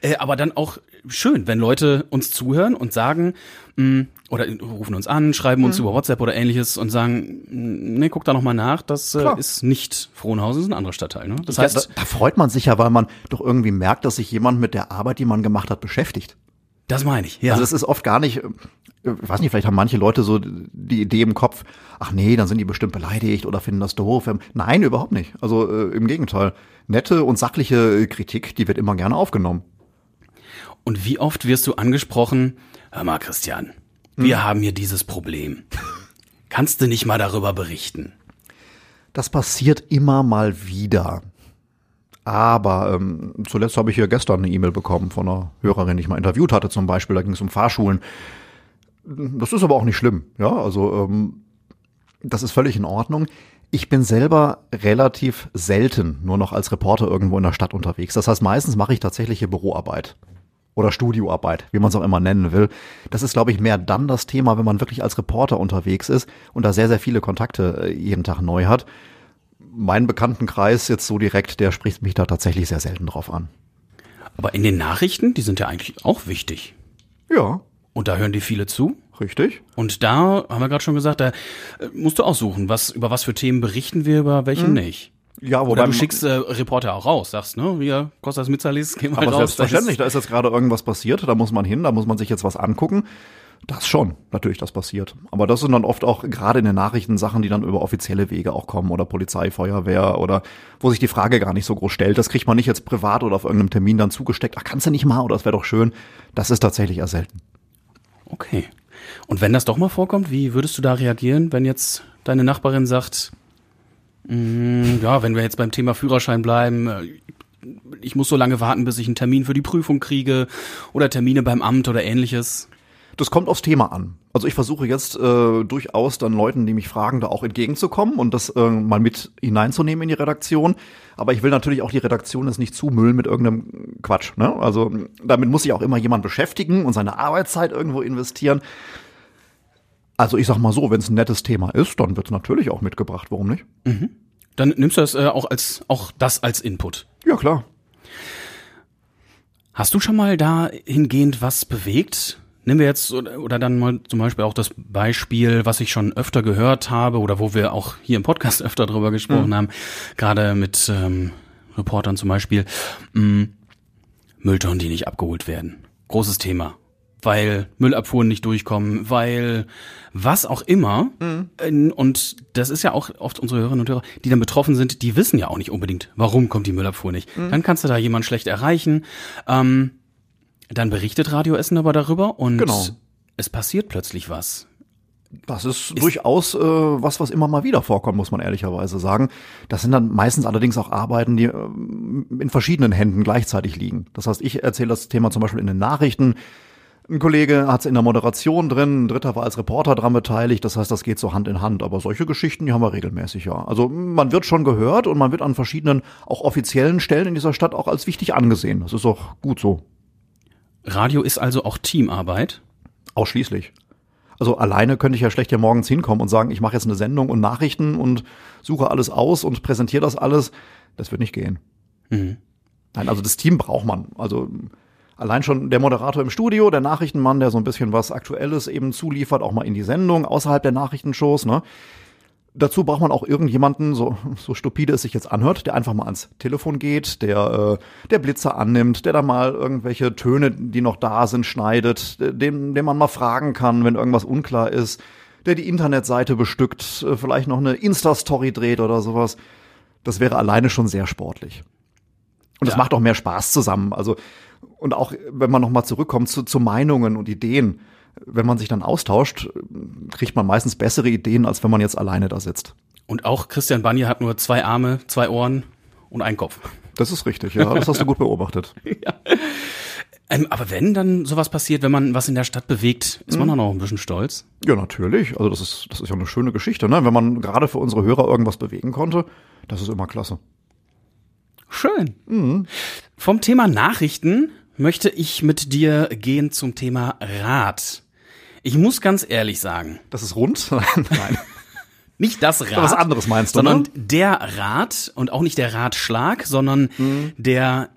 [SPEAKER 3] Äh, aber dann auch schön, wenn Leute uns zuhören und sagen, mh, oder rufen uns an, schreiben uns über WhatsApp oder ähnliches und sagen, mh, nee, guck da noch mal nach, das äh, ist nicht Frohnhausen, das ist ein anderer Stadtteil. Ne? Das heißt,
[SPEAKER 1] da, da freut man sich ja, weil man doch irgendwie merkt, dass sich jemand mit der Arbeit, die man gemacht hat, beschäftigt.
[SPEAKER 3] das meine ich. Ja.
[SPEAKER 1] Also es ist oft gar nicht, äh, ich weiß nicht, vielleicht haben manche Leute so die Idee im Kopf, ach nee, dann sind die bestimmt beleidigt oder finden das doof. Nein, überhaupt nicht. Also äh, im Gegenteil. Nette und sachliche äh, Kritik, die wird immer gerne aufgenommen.
[SPEAKER 3] Und wie oft wirst du angesprochen, hör mal, Christian, wir haben hier dieses Problem. Kannst du nicht mal darüber berichten?
[SPEAKER 1] Das passiert immer mal wieder. Aber ähm, zuletzt habe ich hier gestern eine E-Mail bekommen von einer Hörerin, die ich mal interviewt hatte zum Beispiel. Da ging es um Fahrschulen. Das ist aber auch nicht schlimm, ja. Also ähm, das ist völlig in Ordnung. Ich bin selber relativ selten nur noch als Reporter irgendwo in der Stadt unterwegs. Das heißt, meistens mache ich tatsächliche Büroarbeit oder Studioarbeit, wie man es auch immer nennen will. Das ist, glaube ich, mehr dann das Thema, wenn man wirklich als Reporter unterwegs ist und da sehr, sehr viele Kontakte äh, jeden Tag neu hat. Mein Bekanntenkreis jetzt so direkt, der spricht mich da tatsächlich sehr selten drauf an.
[SPEAKER 3] Aber in den Nachrichten, die sind ja eigentlich auch wichtig.
[SPEAKER 1] Ja,
[SPEAKER 3] Und da hören die viele zu.
[SPEAKER 1] richtig.
[SPEAKER 3] Und da haben wir gerade schon gesagt, da äh, musst du aussuchen, was über was für Themen berichten wir, über welche nicht.
[SPEAKER 1] Ja,
[SPEAKER 3] Oder
[SPEAKER 1] wobei
[SPEAKER 3] du schickst äh, Reporter auch raus, sagst, ne, wir Kostas Mitzalis, geh mal
[SPEAKER 1] aber
[SPEAKER 3] raus.
[SPEAKER 1] selbstverständlich,
[SPEAKER 3] das
[SPEAKER 1] da ist jetzt gerade irgendwas passiert, da muss man hin, da muss man sich jetzt was angucken. Das schon, natürlich, das passiert. Aber das sind dann oft auch gerade in den Nachrichten Sachen, die dann über offizielle Wege auch kommen oder Polizei, Feuerwehr oder wo sich die Frage gar nicht so groß stellt. Das kriegt man nicht jetzt privat oder auf irgendeinem Termin dann zugesteckt. Ach, kannst du nicht mal oder das wäre doch schön. Das ist tatsächlich eher selten.
[SPEAKER 3] Okay. Und wenn das doch mal vorkommt, wie würdest du da reagieren, wenn jetzt deine Nachbarin sagt, mm, ja, wenn wir jetzt beim Thema Führerschein bleiben, äh, ich muss so lange warten, bis ich einen Termin für die Prüfung kriege oder Termine beim Amt oder ähnliches.
[SPEAKER 1] Das kommt aufs Thema an. Also ich versuche jetzt äh, durchaus dann Leuten, die mich fragen, da auch entgegenzukommen und das äh, mal mit hineinzunehmen in die Redaktion. Aber ich will natürlich auch die Redaktion jetzt nicht zumüllen mit irgendeinem Quatsch. Ne? Also damit muss sich auch immer jemand beschäftigen und seine Arbeitszeit irgendwo investieren. Also ich sag mal so, wenn es ein nettes Thema ist, dann wird es natürlich auch mitgebracht. Warum nicht?
[SPEAKER 3] Dann nimmst du das äh, auch als auch das als Input.
[SPEAKER 1] Ja klar.
[SPEAKER 3] Hast du schon mal dahingehend was bewegt? Nehmen wir jetzt oder, dann mal zum Beispiel auch das Beispiel, was ich schon öfter gehört habe oder wo wir auch hier im Podcast öfter drüber gesprochen haben, gerade mit ähm, Reportern zum Beispiel, mh, Mülltonnen, die nicht abgeholt werden. Großes Thema. Weil Müllabfuhren nicht durchkommen, weil was auch immer. Ähm, Und das ist ja auch oft unsere Hörerinnen und Hörer, die dann betroffen sind, die wissen ja auch nicht unbedingt, warum kommt die Müllabfuhr nicht. Dann kannst du da jemand schlecht erreichen. Ähm, dann berichtet Radio Essen aber darüber und
[SPEAKER 1] Genau.
[SPEAKER 3] es passiert plötzlich was.
[SPEAKER 1] Das ist, durchaus äh, was, was immer mal wieder vorkommt, muss man ehrlicherweise sagen. Das sind dann meistens allerdings auch Arbeiten, die ähm, in verschiedenen Händen gleichzeitig liegen. Das heißt, ich erzähle das Thema zum Beispiel in den Nachrichten. Ein Kollege hat es in der Moderation drin, ein Dritter war als Reporter dran beteiligt. Das heißt, das geht so Hand in Hand. Aber solche Geschichten, die haben wir regelmäßig, ja. Also man wird schon gehört und man wird an verschiedenen, auch offiziellen Stellen in dieser Stadt auch als wichtig angesehen. Das ist auch gut so.
[SPEAKER 3] Radio ist also auch Teamarbeit.
[SPEAKER 1] Ausschließlich. Also alleine könnte ich ja schlecht hier morgens hinkommen und sagen, ich mache jetzt eine Sendung und Nachrichten und suche alles aus und präsentiere das alles. Das wird nicht gehen.
[SPEAKER 3] Mhm.
[SPEAKER 1] Nein, also das Team braucht man. Also allein schon der Moderator im Studio, der Nachrichtenmann, der so ein bisschen was Aktuelles eben zuliefert, auch mal in die Sendung, außerhalb der Nachrichtenshows, ne? Dazu braucht man auch irgendjemanden, so, so stupide es sich jetzt anhört, der einfach mal ans Telefon geht, der, äh, der Blitzer annimmt, der da mal irgendwelche Töne, die noch da sind, schneidet, den, den man mal fragen kann, wenn irgendwas unklar ist, der die Internetseite bestückt, äh, vielleicht noch eine Insta-Story dreht oder sowas. Das wäre alleine schon sehr sportlich. Und es
[SPEAKER 3] Ja.
[SPEAKER 1] macht auch mehr Spaß zusammen. Also, und auch, wenn man nochmal zurückkommt zu, zu Meinungen und Ideen, wenn man sich dann austauscht, kriegt man meistens bessere Ideen, als wenn man jetzt alleine da sitzt.
[SPEAKER 3] Und auch Christian Banje hat nur zwei Arme, zwei Ohren und einen Kopf.
[SPEAKER 1] Das ist richtig, ja. Das hast du gut beobachtet.
[SPEAKER 3] Ähm, aber wenn dann sowas passiert, wenn man was in der Stadt bewegt, ist man dann auch ein bisschen stolz.
[SPEAKER 1] Ja, natürlich. Also das ist, das ist ja eine schöne Geschichte, ne? Wenn man gerade für unsere Hörer irgendwas bewegen konnte, das ist immer klasse.
[SPEAKER 3] Schön. Vom Thema Nachrichten möchte ich mit dir gehen zum Thema Rat. Ich muss ganz ehrlich sagen,
[SPEAKER 1] Das ist rund? Nein.
[SPEAKER 3] nicht das Rad,
[SPEAKER 1] Was anderes meinst du,
[SPEAKER 3] sondern
[SPEAKER 1] ne?
[SPEAKER 3] der Rat und auch nicht der Ratschlag, sondern der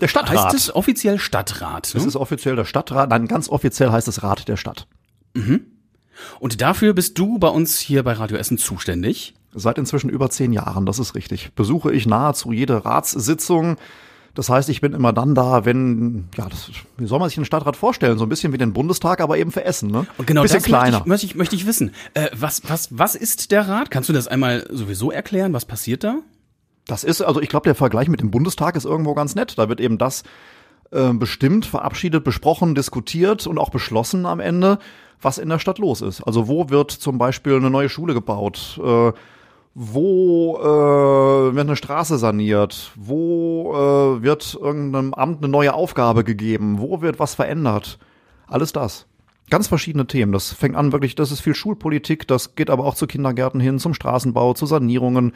[SPEAKER 1] Der Stadtrat.
[SPEAKER 3] heißt es offiziell Stadtrat.
[SPEAKER 1] Das
[SPEAKER 3] Ne?
[SPEAKER 1] ist offiziell der Stadtrat. Nein, ganz offiziell heißt es Rat der Stadt.
[SPEAKER 3] Und dafür bist du bei uns hier bei Radio Essen zuständig.
[SPEAKER 1] Seit inzwischen über zehn Jahren, das ist richtig. Besuche ich nahezu jede Ratssitzung. Das heißt, ich bin immer dann da, wenn, ja, das, wie soll man sich den Stadtrat vorstellen? So ein bisschen wie den Bundestag, aber eben für Essen, ne?
[SPEAKER 3] Und genau
[SPEAKER 1] bisschen
[SPEAKER 3] das
[SPEAKER 1] kleiner.
[SPEAKER 3] Möchte, ich, möchte, ich, möchte ich wissen. Äh, was, was, was ist der Rat? Kannst du das einmal sowieso erklären? Was passiert da?
[SPEAKER 1] Das ist, also ich glaube, der Vergleich mit dem Bundestag ist irgendwo ganz nett. Da wird eben das äh, bestimmt, verabschiedet, besprochen, diskutiert und auch beschlossen am Ende, was in der Stadt los ist. Also wo wird zum Beispiel eine neue Schule gebaut? Äh, wo äh, wird eine Straße saniert? Wo äh, wird irgendeinem Amt eine neue Aufgabe gegeben? Wo wird was verändert? Alles das. Ganz verschiedene Themen. Das fängt an wirklich, das ist viel Schulpolitik, das geht aber auch zu Kindergärten hin, zum Straßenbau, zu Sanierungen,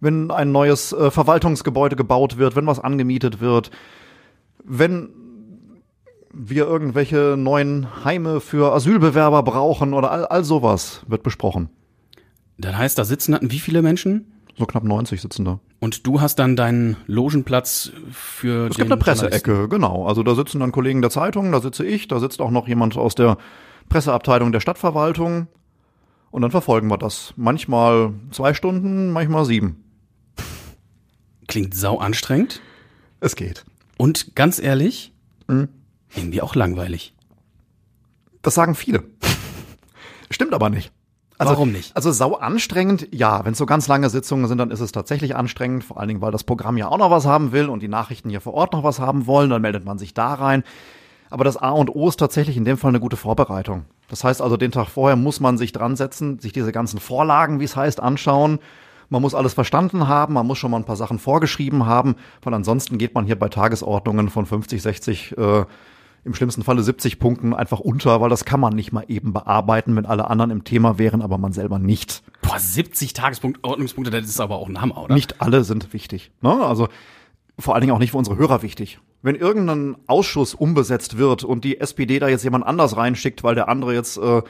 [SPEAKER 1] wenn ein neues äh, Verwaltungsgebäude gebaut wird, wenn was angemietet wird, wenn wir irgendwelche neuen Heime für Asylbewerber brauchen oder all, all sowas wird besprochen.
[SPEAKER 3] Das heißt, da sitzen wie viele Menschen?
[SPEAKER 1] So knapp 90 sitzen da.
[SPEAKER 3] Und du hast dann deinen Logenplatz für
[SPEAKER 1] Es gibt eine. Presseecke, genau. Also da sitzen dann Kollegen der Zeitung, da sitze ich, da sitzt auch noch jemand aus der Presseabteilung der Stadtverwaltung. Und dann verfolgen wir das. Manchmal zwei Stunden, manchmal sieben.
[SPEAKER 3] Klingt sau anstrengend.
[SPEAKER 1] Es geht.
[SPEAKER 3] Und ganz ehrlich,
[SPEAKER 1] Mhm.
[SPEAKER 3] irgendwie auch langweilig.
[SPEAKER 1] Das sagen viele. Stimmt aber nicht. Also,
[SPEAKER 3] Warum nicht?
[SPEAKER 1] Also sau anstrengend, ja. Wenn es so ganz lange Sitzungen sind, dann ist es tatsächlich anstrengend. Vor allen Dingen, weil das Programm ja auch noch was haben will und die Nachrichten hier vor Ort noch was haben wollen. Dann meldet man sich da rein. Aber das A und O ist tatsächlich in dem Fall eine gute Vorbereitung. Das heißt also, den Tag vorher muss man sich dran setzen, sich diese ganzen Vorlagen, wie es heißt, anschauen. Man muss alles verstanden haben, man muss schon mal ein paar Sachen vorgeschrieben haben, weil ansonsten geht man hier bei Tagesordnungen von 50, 60, äh, im schlimmsten Falle 70 Punkten einfach unter, weil das kann man nicht mal eben bearbeiten, wenn alle anderen im Thema wären, aber man selber nicht.
[SPEAKER 3] Boah, 70 Tagespunkte, Ordnungspunkte, das ist aber auch ein Hammer, oder?
[SPEAKER 1] Nicht alle sind wichtig. Ne? Also vor allen Dingen auch nicht für unsere Hörer wichtig. Wenn irgendein Ausschuss umbesetzt wird und die SPD da jetzt jemand anders reinschickt, weil der andere jetzt, äh,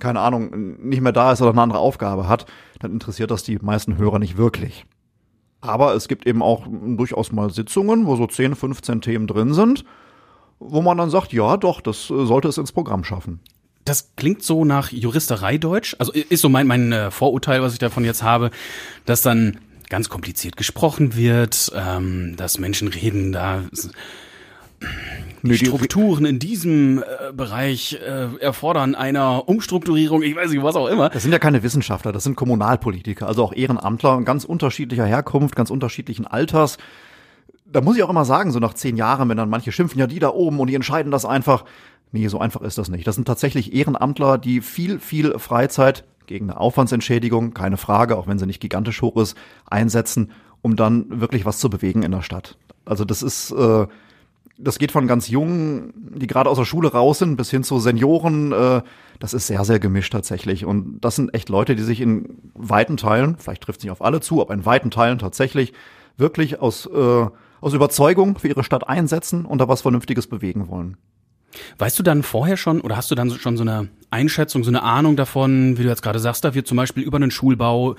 [SPEAKER 1] keine Ahnung, nicht mehr da ist oder eine andere Aufgabe hat, dann interessiert das die meisten Hörer nicht wirklich. Aber es gibt eben auch durchaus mal Sitzungen, wo so 10, 15 Themen drin sind, wo man dann sagt, ja, doch, das äh, sollte es ins Programm schaffen.
[SPEAKER 3] Das klingt so nach Juristerei-Deutsch. Also ist so mein, mein äh, Vorurteil, was ich davon jetzt habe, dass dann ganz kompliziert gesprochen wird, ähm, dass Menschen reden, da
[SPEAKER 1] die-
[SPEAKER 3] Strukturen in diesem äh, Bereich äh, erfordern einer Umstrukturierung, ich weiß nicht, was auch immer.
[SPEAKER 1] Das sind ja keine Wissenschaftler, das sind Kommunalpolitiker, also auch Ehrenamtler ganz unterschiedlicher Herkunft, ganz unterschiedlichen Alters. Da muss ich auch immer sagen, so nach zehn Jahren, wenn dann manche schimpfen, ja, die da oben und die entscheiden das einfach. Nee, so einfach ist das nicht. Das sind tatsächlich Ehrenamtler, die viel, viel Freizeit gegen eine Aufwandsentschädigung, keine Frage, auch wenn sie nicht gigantisch hoch ist, einsetzen, um dann wirklich was zu bewegen in der Stadt. Also das ist, äh, das geht von ganz Jungen, die gerade aus der Schule raus sind, bis hin zu Senioren. Äh, das ist sehr, sehr gemischt tatsächlich. Und das sind echt Leute, die sich in weiten Teilen, vielleicht trifft es nicht auf alle zu, aber in weiten Teilen tatsächlich wirklich aus, äh, aus Überzeugung für ihre Stadt einsetzen und da was Vernünftiges bewegen wollen.
[SPEAKER 3] Weißt du dann vorher schon oder hast du dann schon so eine Einschätzung, so eine Ahnung davon, wie du jetzt gerade sagst, da wird zum Beispiel über einen Schulbau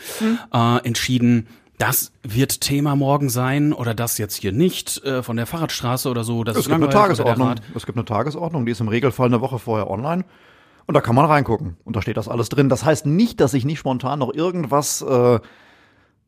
[SPEAKER 3] äh, entschieden, das wird Thema morgen sein oder das jetzt hier nicht äh, von der Fahrradstraße oder so. Das
[SPEAKER 1] Es
[SPEAKER 3] ist
[SPEAKER 1] gibt eine Tagesordnung. Es gibt eine Tagesordnung, die ist im Regelfall eine Woche vorher online. Und da kann man reingucken. Und da steht das alles drin. Das heißt nicht, dass sich nicht spontan noch irgendwas äh,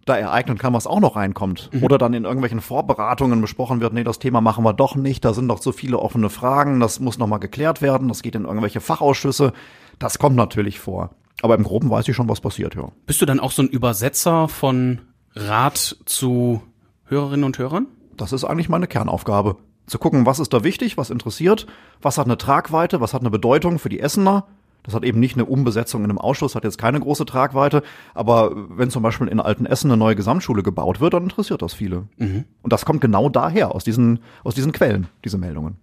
[SPEAKER 1] da ereignen kann, was auch noch reinkommt. Oder dann in irgendwelchen Vorberatungen besprochen wird, nee, das Thema machen wir doch nicht, da sind noch so viele offene Fragen, das muss noch mal geklärt werden, das geht in irgendwelche Fachausschüsse. Das kommt natürlich vor. Aber im Groben weiß ich schon, was passiert, ja.
[SPEAKER 3] Bist du dann auch so ein Übersetzer von Rat zu Hörerinnen und Hörern?
[SPEAKER 1] Das ist eigentlich meine Kernaufgabe. Zu gucken, was ist da wichtig, was interessiert, was hat eine Tragweite, was hat eine Bedeutung für die Essener. Das hat eben nicht eine Umbesetzung in einem Ausschuss, hat jetzt keine große Tragweite. Aber wenn zum Beispiel in Altenessen eine neue Gesamtschule gebaut wird, dann interessiert das viele. Und das kommt genau daher, aus diesen, aus diesen Quellen, diese Meldungen.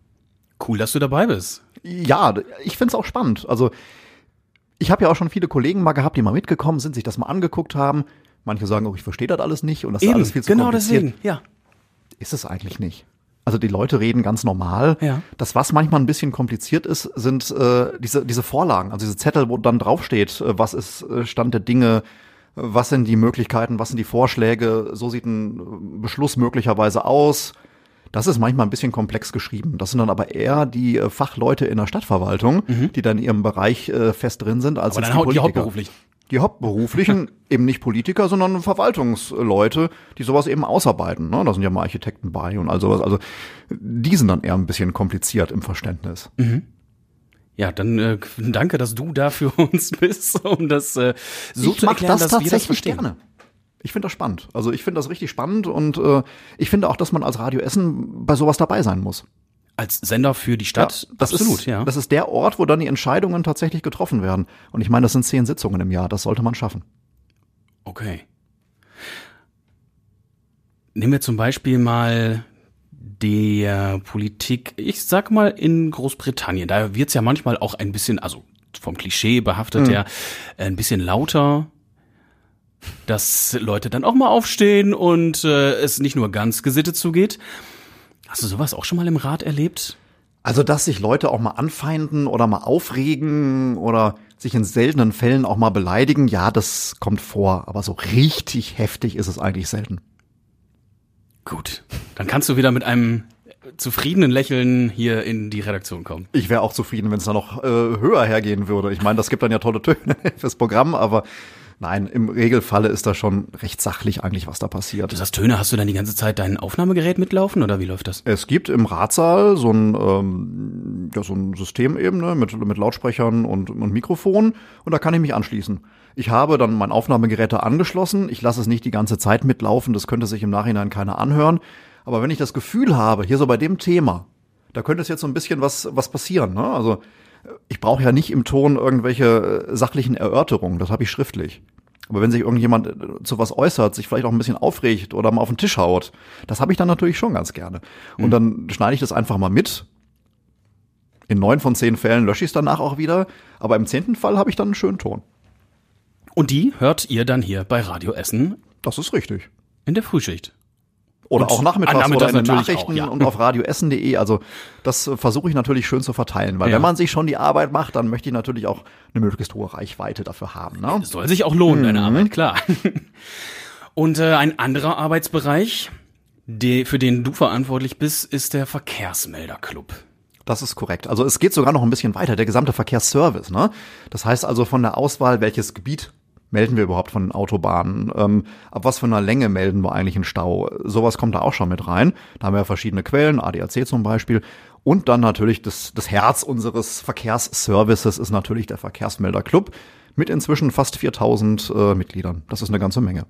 [SPEAKER 3] Cool, dass du dabei bist.
[SPEAKER 1] Ja, ich find's auch spannend. Also ich habe ja auch schon viele Kollegen mal gehabt, die mal mitgekommen sind, sich das mal angeguckt haben. Manche sagen auch, ich verstehe das alles nicht und das ist alles viel zu
[SPEAKER 3] genau
[SPEAKER 1] kompliziert.
[SPEAKER 3] deswegen, ja.
[SPEAKER 1] Ist es eigentlich nicht. Also die Leute reden ganz normal.
[SPEAKER 3] Ja.
[SPEAKER 1] Das, was manchmal ein bisschen kompliziert ist, sind äh, diese, diese Vorlagen, also diese Zettel, wo dann draufsteht, äh, was ist äh, Stand der Dinge, äh, was sind die Möglichkeiten, was sind die Vorschläge, so sieht ein äh, Beschluss möglicherweise aus. Das ist manchmal ein bisschen komplex geschrieben. Das sind dann aber eher die äh, Fachleute in der Stadtverwaltung, die dann in ihrem Bereich äh, fest drin sind, als
[SPEAKER 3] Mhm. Aber dann die
[SPEAKER 1] Politiker.
[SPEAKER 3] hauptberuflich.
[SPEAKER 1] Die Hauptberuflichen, eben nicht Politiker, sondern Verwaltungsleute, die sowas eben ausarbeiten. Ne? Da sind ja mal Architekten bei und all sowas. Also die sind dann eher ein bisschen kompliziert im Verständnis.
[SPEAKER 3] Ja, dann äh, danke, dass du da für uns bist, um das äh, so
[SPEAKER 1] ich
[SPEAKER 3] zu erklären,
[SPEAKER 1] das
[SPEAKER 3] dass wir das
[SPEAKER 1] tatsächlich
[SPEAKER 3] verstehen.
[SPEAKER 1] gerne. Ich finde das spannend. Also ich finde das richtig spannend und äh, ich finde auch, dass man als Radio Essen bei sowas dabei sein muss.
[SPEAKER 3] Als Sender für die Stadt,
[SPEAKER 1] das
[SPEAKER 3] absolut,
[SPEAKER 1] ist,
[SPEAKER 3] ja.
[SPEAKER 1] Das ist der Ort, wo dann die Entscheidungen tatsächlich getroffen werden. Und ich meine, das sind zehn Sitzungen im Jahr. Das sollte man schaffen.
[SPEAKER 3] Okay. Nehmen wir zum Beispiel mal der Politik, ich sag mal in Großbritannien. Da wird's ja manchmal auch ein bisschen, also vom Klischee behaftet
[SPEAKER 1] Mhm.
[SPEAKER 3] her, ein bisschen lauter, dass Leute dann auch mal aufstehen und äh, es nicht nur ganz gesittet zugeht. Hast du sowas auch schon mal im Rat erlebt?
[SPEAKER 1] Also, dass sich Leute auch mal anfeinden oder mal aufregen oder sich in seltenen Fällen auch mal beleidigen, ja, das kommt vor. Aber so richtig heftig ist es eigentlich selten.
[SPEAKER 3] Gut, dann kannst du wieder mit einem zufriedenen Lächeln hier in die Redaktion kommen.
[SPEAKER 1] Ich wäre auch zufrieden, wenn es da noch äh, höher hergehen würde. Ich meine, das gibt dann ja tolle Töne fürs Programm, aber nein, im Regelfalle ist da schon recht sachlich eigentlich, was da passiert.
[SPEAKER 3] Du sagst Töne, hast du dann die ganze Zeit dein Aufnahmegerät mitlaufen oder wie läuft das?
[SPEAKER 1] Es gibt im Ratssaal so ein, ähm, ja, so ein System eben ne, mit, mit Lautsprechern und, und Mikrofon und da kann ich mich anschließen. Ich habe dann mein Aufnahmegerät da angeschlossen. Ich lasse es nicht die ganze Zeit mitlaufen, das könnte sich im Nachhinein keiner anhören. Aber wenn ich das Gefühl habe, hier so bei dem Thema, da könnte es jetzt so ein bisschen was, was passieren. Ne? Also ich brauche ja nicht im Ton irgendwelche äh, sachlichen Erörterungen, das habe ich schriftlich. Aber wenn sich irgendjemand äh, zu was äußert, sich vielleicht auch ein bisschen aufregt oder mal auf den Tisch haut, das habe ich dann natürlich schon ganz gerne. Und dann schneide ich das einfach mal mit. In neun von zehn Fällen lösche ich es danach auch wieder. Aber im zehnten Fall habe ich dann einen schönen Ton.
[SPEAKER 3] Und die hört ihr dann hier bei Radio Essen
[SPEAKER 1] Das ist richtig.
[SPEAKER 3] in der Frühschicht.
[SPEAKER 1] Oder
[SPEAKER 3] Und
[SPEAKER 1] auch nachmittags,
[SPEAKER 3] ah, nachmittags
[SPEAKER 1] oder in den Nachrichten
[SPEAKER 3] auch, ja.
[SPEAKER 1] und auf radioessen.de. Also das versuche ich natürlich schön zu verteilen. Weil
[SPEAKER 3] Ja.
[SPEAKER 1] wenn man sich schon die Arbeit macht, dann möchte ich natürlich auch eine möglichst hohe Reichweite dafür haben. Ne?
[SPEAKER 3] Es soll sich auch lohnen, deine Arbeit, klar. Und äh, ein anderer Arbeitsbereich, die, für den du verantwortlich bist, ist der Verkehrsmelderclub.
[SPEAKER 1] Das ist korrekt. Also es geht sogar noch ein bisschen weiter, der gesamte Verkehrsservice. Ne? Das heißt also von der Auswahl, welches Gebiet melden wir überhaupt von den Autobahnen, ähm, ab was für einer Länge melden wir eigentlich einen Stau. Sowas kommt da auch schon mit rein. Da haben wir ja verschiedene Quellen, ADAC zum Beispiel. Und dann natürlich das, das Herz unseres Verkehrsservices ist natürlich der Verkehrsmelderclub mit inzwischen fast 4000 äh, Mitgliedern. Das ist eine ganze Menge.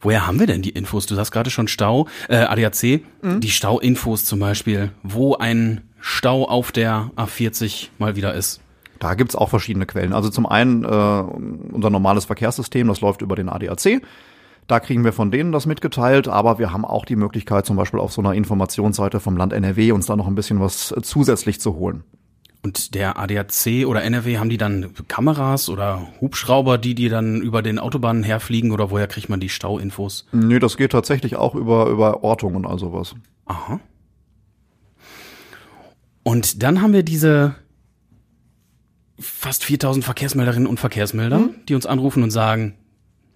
[SPEAKER 3] Woher haben wir denn die Infos? Du sagst gerade schon Stau, äh, ADAC, die Stauinfos zum Beispiel, wo ein Stau auf der A40 mal wieder ist.
[SPEAKER 1] Da gibt's auch verschiedene Quellen. Also zum einen äh, unser normales Verkehrssystem, das läuft über den ADAC. Da kriegen wir von denen das mitgeteilt, aber wir haben auch die Möglichkeit, zum Beispiel auf so einer Informationsseite vom Land NRW uns da noch ein bisschen was äh, zusätzlich zu holen.
[SPEAKER 3] Und der ADAC oder NRW, haben die dann Kameras oder Hubschrauber, die die dann über den Autobahnen herfliegen oder woher kriegt man die Stauinfos?
[SPEAKER 1] Nee, das geht tatsächlich auch über, über Ortung und all sowas.
[SPEAKER 3] Aha. Und dann haben wir diese fast 4000 Verkehrsmelderinnen und Verkehrsmelder, die uns anrufen und sagen,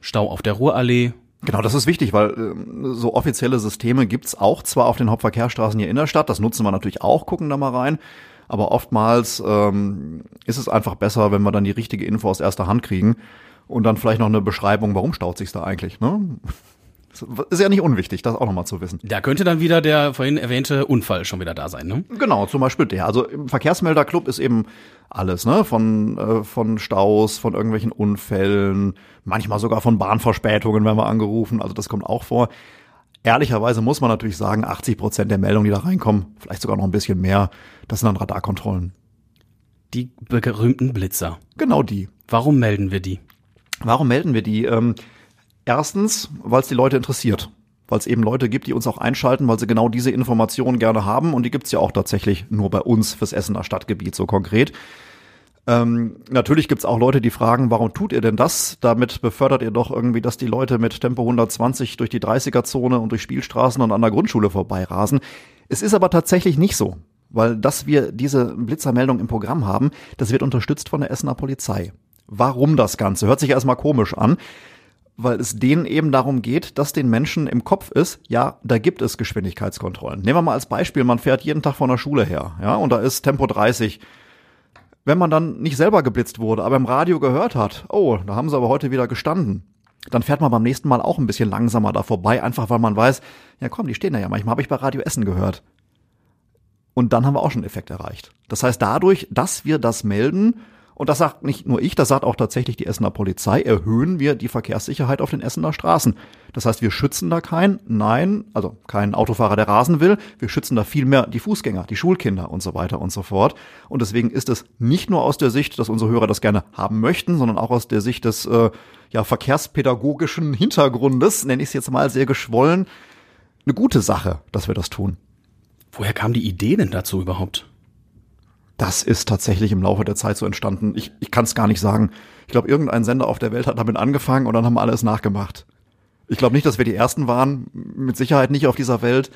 [SPEAKER 3] Stau auf der Ruhrallee.
[SPEAKER 1] Genau, das ist wichtig, weil ähm, so offizielle Systeme gibt's auch zwar auf den Hauptverkehrsstraßen hier in der Stadt, das nutzen wir natürlich auch, gucken da mal rein, aber oftmals ähm, ist es einfach besser, wenn wir dann die richtige Info aus erster Hand kriegen und dann vielleicht noch eine Beschreibung, warum staut sich's da eigentlich. Ne? Das Ist ja nicht unwichtig, das auch nochmal zu wissen.
[SPEAKER 3] Da könnte dann wieder der vorhin erwähnte Unfall schon wieder da sein, ne?
[SPEAKER 1] Genau, zum Beispiel der. Also im Verkehrsmelderclub ist eben alles, ne? Von, äh, von Staus, von irgendwelchen Unfällen, manchmal sogar von Bahnverspätungen, wenn wir angerufen. Also das kommt auch vor. Ehrlicherweise muss man natürlich sagen, 80 Prozent der Meldungen, die da reinkommen, vielleicht sogar noch ein bisschen mehr, das sind dann Radarkontrollen.
[SPEAKER 3] Die berühmten Blitzer.
[SPEAKER 1] Genau die.
[SPEAKER 3] Warum melden wir die?
[SPEAKER 1] Warum melden wir die? Ähm, erstens, weil es die Leute interessiert. Weil es eben Leute gibt, die uns auch einschalten, weil sie genau diese Informationen gerne haben. Und die gibt's ja auch tatsächlich nur bei uns fürs Essener Stadtgebiet so konkret. Ähm, natürlich gibt's auch Leute, die fragen, warum tut ihr denn das? Damit befördert ihr doch irgendwie, dass die Leute mit Tempo 120 durch die 30er-Zone und durch Spielstraßen und an der Grundschule vorbeirasen. Es ist aber tatsächlich nicht so. Weil, dass wir diese Blitzermeldung im Programm haben, das wird unterstützt von der Essener Polizei. Warum das Ganze? Hört sich erstmal komisch an weil es denen eben darum geht, dass den Menschen im Kopf ist, ja, da gibt es Geschwindigkeitskontrollen. Nehmen wir mal als Beispiel, man fährt jeden Tag von der Schule her, ja, und da ist Tempo 30. Wenn man dann nicht selber geblitzt wurde, aber im Radio gehört hat, oh, da haben sie aber heute wieder gestanden, dann fährt man beim nächsten Mal auch ein bisschen langsamer da vorbei, einfach weil man weiß, ja komm, die stehen da ja, manchmal habe ich bei Radio Essen gehört. Und dann haben wir auch schon einen Effekt erreicht. Das heißt, dadurch, dass wir das melden, und das sagt nicht nur ich, das sagt auch tatsächlich die Essener Polizei, erhöhen wir die Verkehrssicherheit auf den Essener Straßen. Das heißt, wir schützen da keinen, nein, also keinen Autofahrer, der rasen will, wir schützen da vielmehr die Fußgänger, die Schulkinder und so weiter und so fort. Und deswegen ist es nicht nur aus der Sicht, dass unsere Hörer das gerne haben möchten, sondern auch aus der Sicht des äh, ja, verkehrspädagogischen Hintergrundes, nenne ich es jetzt mal sehr geschwollen, eine gute Sache, dass wir das tun.
[SPEAKER 3] Woher kam die Idee denn dazu überhaupt?
[SPEAKER 1] Das ist tatsächlich im Laufe der Zeit so entstanden. Ich, ich kann es gar nicht sagen. Ich glaube, irgendein Sender auf der Welt hat damit angefangen und dann haben alle es nachgemacht. Ich glaube nicht, dass wir die Ersten waren, mit Sicherheit nicht auf dieser Welt,